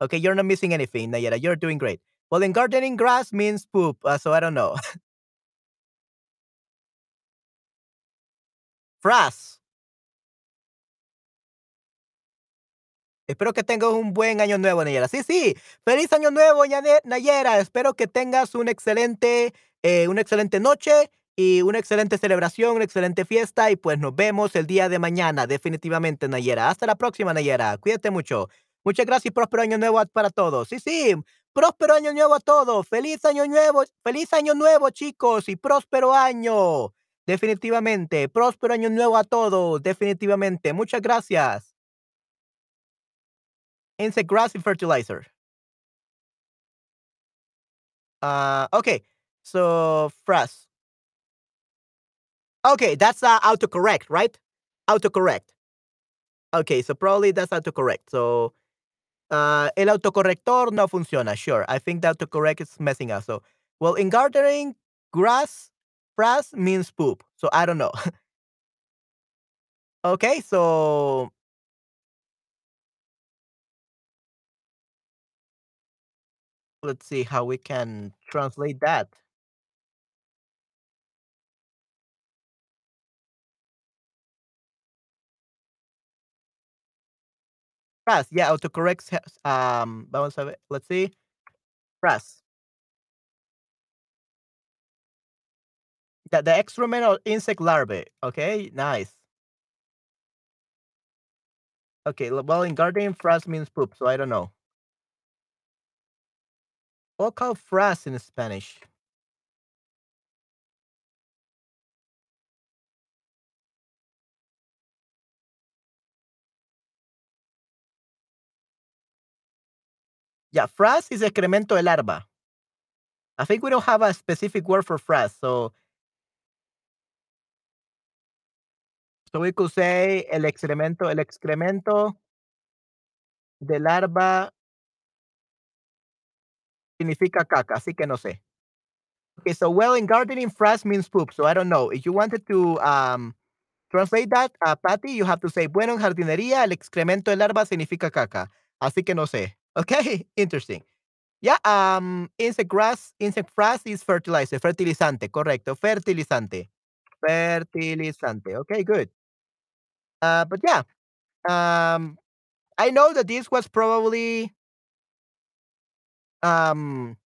Okay, you're not missing anything, Nayera. You're doing great. Well, in gardening, grass means poop. Uh, so I don't know. Frass. Espero que tengas un buen año nuevo, Nayera. Sí, sí. Feliz año nuevo, Nayera. Espero que tengas un excelente, eh, una excelente noche y una excelente celebración, una excelente fiesta. Y pues nos vemos el día de mañana, definitivamente, Nayera. Hasta la próxima, Nayera. Cuídate mucho. Muchas gracias y próspero año nuevo para todos. Sí, sí. Próspero año nuevo a todos. Feliz año nuevo. Feliz año nuevo, chicos. Y próspero año. Definitivamente. Próspero año nuevo a todos. Definitivamente. Muchas gracias. Insect grass and fertilizer. Uh, okay, so frass. Okay, that's uh, autocorrect, right? Autocorrect. Okay, so probably that's autocorrect. So, uh, el autocorrector no funciona. Sure, I think the autocorrect is messing up. So, well, in gardening, grass, frass means poop. So I don't know. okay, so let's see how we can translate that. Press, yeah, autocorrects. Um, vamos a ver. Let's see. Press. The, the excrement insect larvae. Okay, nice. Okay, well, in gardening, frass means poop, so I don't know. Called frass in Spanish? Yeah, frass is excremento de larva. I think we don't have a specific word for frass, so so we could say el excremento, el excremento de larva significa caca, así que no sé. Okay, so well in gardening, frass means poop. So I don't know. If you wanted to um translate that, uh, Patty, you have to say, bueno, en jardinería, el excremento de larva significa caca. Así que no sé. Okay, interesting. Yeah, um, insect grass, insect grass is fertilizer, fertilizante, correcto, fertilizante. Fertilizante. Okay, good. Uh, but yeah, um, I know that this was probably um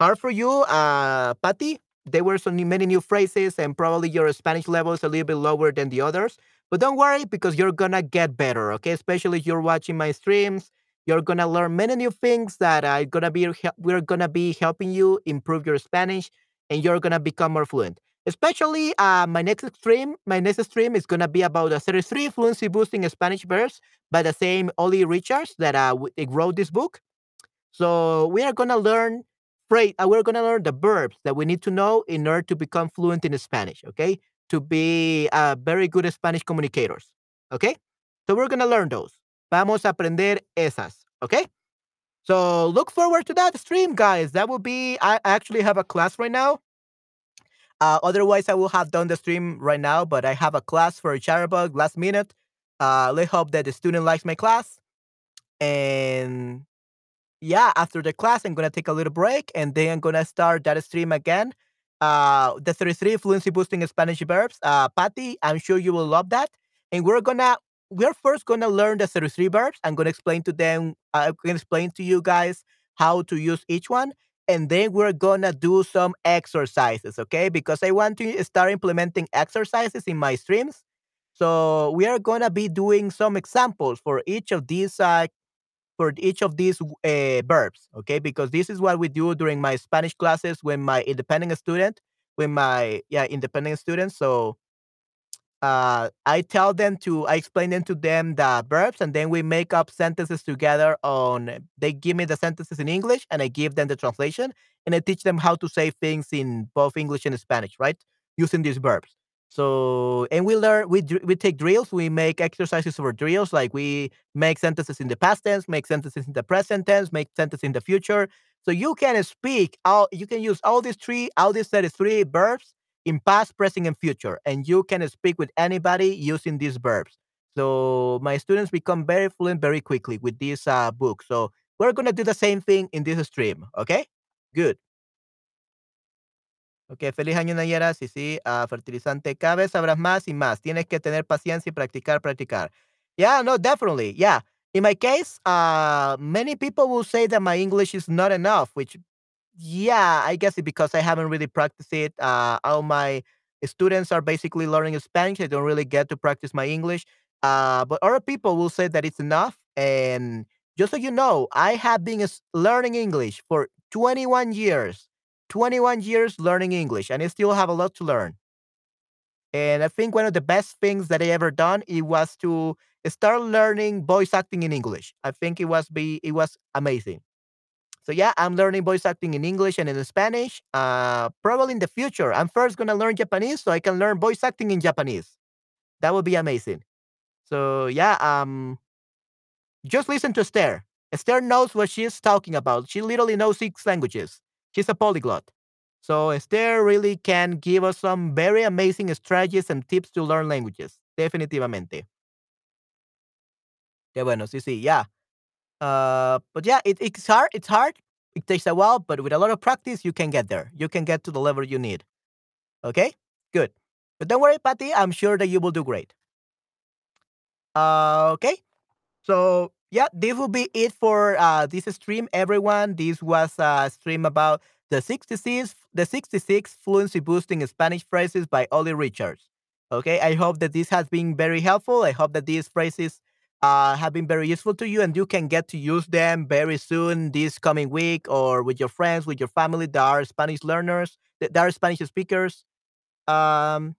hard for you, uh, Patty. There were so many new phrases, and probably your Spanish level is a little bit lower than the others. But don't worry because you're gonna get better, okay? Especially if you're watching my streams, you're gonna learn many new things that are gonna be we're gonna be helping you improve your Spanish, and you're gonna become more fluent. Especially uh, my next stream, my next stream is gonna be about the 33 fluency boosting Spanish verse by the same Ollie Richards that uh, wrote this book. So we are gonna learn phrase. Uh, we're gonna learn the verbs that we need to know in order to become fluent in Spanish. Okay, to be uh, very good Spanish communicators. Okay, so we're gonna learn those. Vamos a aprender esas. Okay. So look forward to that stream, guys. That will be. I actually have a class right now. Uh, otherwise, I will have done the stream right now, but I have a class for Chatterbug last minute. Uh, let's hope that the student likes my class. And yeah, after the class, I'm gonna take a little break and then I'm gonna start that stream again. Uh, the 33 fluency boosting Spanish verbs. Uh, Patty, I'm sure you will love that. And we're gonna we're first gonna learn the 33 verbs. I'm gonna explain to them. I'm gonna explain to you guys how to use each one, and then we're gonna do some exercises. Okay, because I want to start implementing exercises in my streams. So we are gonna be doing some examples for each of these uh, for each of these uh, verbs, okay? Because this is what we do during my Spanish classes when my independent student, when my yeah independent students. So uh, I tell them to, I explain them to them the verbs, and then we make up sentences together. On they give me the sentences in English, and I give them the translation, and I teach them how to say things in both English and Spanish, right? Using these verbs. So, and we learn, we we take drills, we make exercises for drills, like we make sentences in the past tense, make sentences in the present tense, make sentences in the future. So you can speak all, you can use all these three, all these 33 verbs in past, present, and future, and you can speak with anybody using these verbs. So my students become very fluent very quickly with this uh, book. So we're gonna do the same thing in this stream. Okay, good. Ok, feliz año Nayera, sí, sí, uh, fertilizante, cada vez sabrás más y más, tienes que tener paciencia y practicar, practicar. Yeah, no, definitely, yeah. In my case, uh, many people will say that my English is not enough, which, yeah, I guess it's because I haven't really practiced it. Uh, all my students are basically learning Spanish. I don't really get to practice my English. Uh, but other people will say that it's enough. And just so you know, I have been learning English for 21 years. 21 years learning English, and I still have a lot to learn. And I think one of the best things that I ever done it was to start learning voice acting in English. I think it was be it was amazing. So yeah, I'm learning voice acting in English and in Spanish. Uh, probably in the future, I'm first gonna learn Japanese so I can learn voice acting in Japanese. That would be amazing. So yeah, um, just listen to Esther. Esther knows what she's talking about. She literally knows six languages. She's a polyglot. So Esther really can give us some very amazing strategies and tips to learn languages. Definitivamente. Qué bueno, sí, sí, yeah. Uh, but yeah, it, it's hard. It's hard. It takes a while, but with a lot of practice, you can get there. You can get to the level you need. Okay, good. But don't worry, Patty. I'm sure that you will do great. Uh, okay. So yeah, this will be it for uh, this stream, everyone. This was a stream about the 66, the 66 fluency boosting Spanish phrases by Ollie Richards. Okay, I hope that this has been very helpful. I hope that these phrases uh, have been very useful to you and you can get to use them very soon this coming week or with your friends, with your family that are Spanish learners, that are Spanish speakers. Um,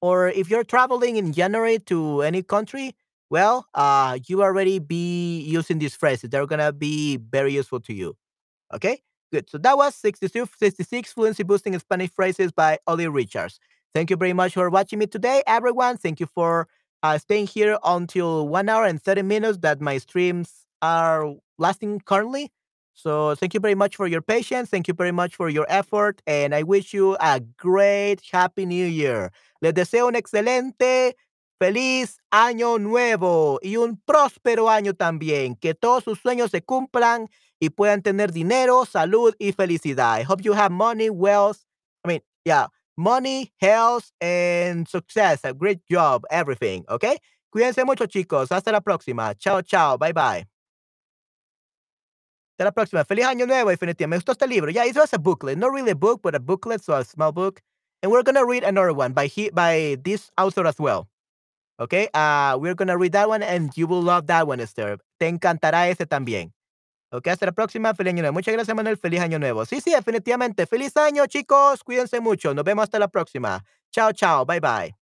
or if you're traveling in January to any country, well, uh, you already be using these phrases. They're gonna be very useful to you. Okay, good. So that was 62, 66 fluency boosting Spanish phrases by Ollie Richards. Thank you very much for watching me today, everyone. Thank you for uh, staying here until one hour and 30 minutes that my streams are lasting currently. So thank you very much for your patience. Thank you very much for your effort. And I wish you a great, happy new year. Les deseo un excelente feliz año nuevo y un próspero año también. Que todos sus sueños se cumplan y puedan tener dinero, salud y felicidad. I hope you have money, wealth. I mean, yeah, money, health, and success. A great job, everything. Okay? Cuídense mucho, chicos. Hasta la próxima. Chao, chao. Bye, bye. Hasta la próxima. Feliz año nuevo, definitivamente. Me gustó este libro. Yeah, it was a booklet. Not really a book, but a booklet, so a small book. And we're going to read another one by he, by this author as well. Okay? Uh, we're to read that one and you will love that one, Esther. Te encantará ese también. Ok, hasta la próxima. Feliz año nuevo. Muchas gracias, Manuel. Feliz año nuevo. Sí, sí, definitivamente. Feliz año, chicos. Cuídense mucho. Nos vemos hasta la próxima. Chao, chao. Bye, bye.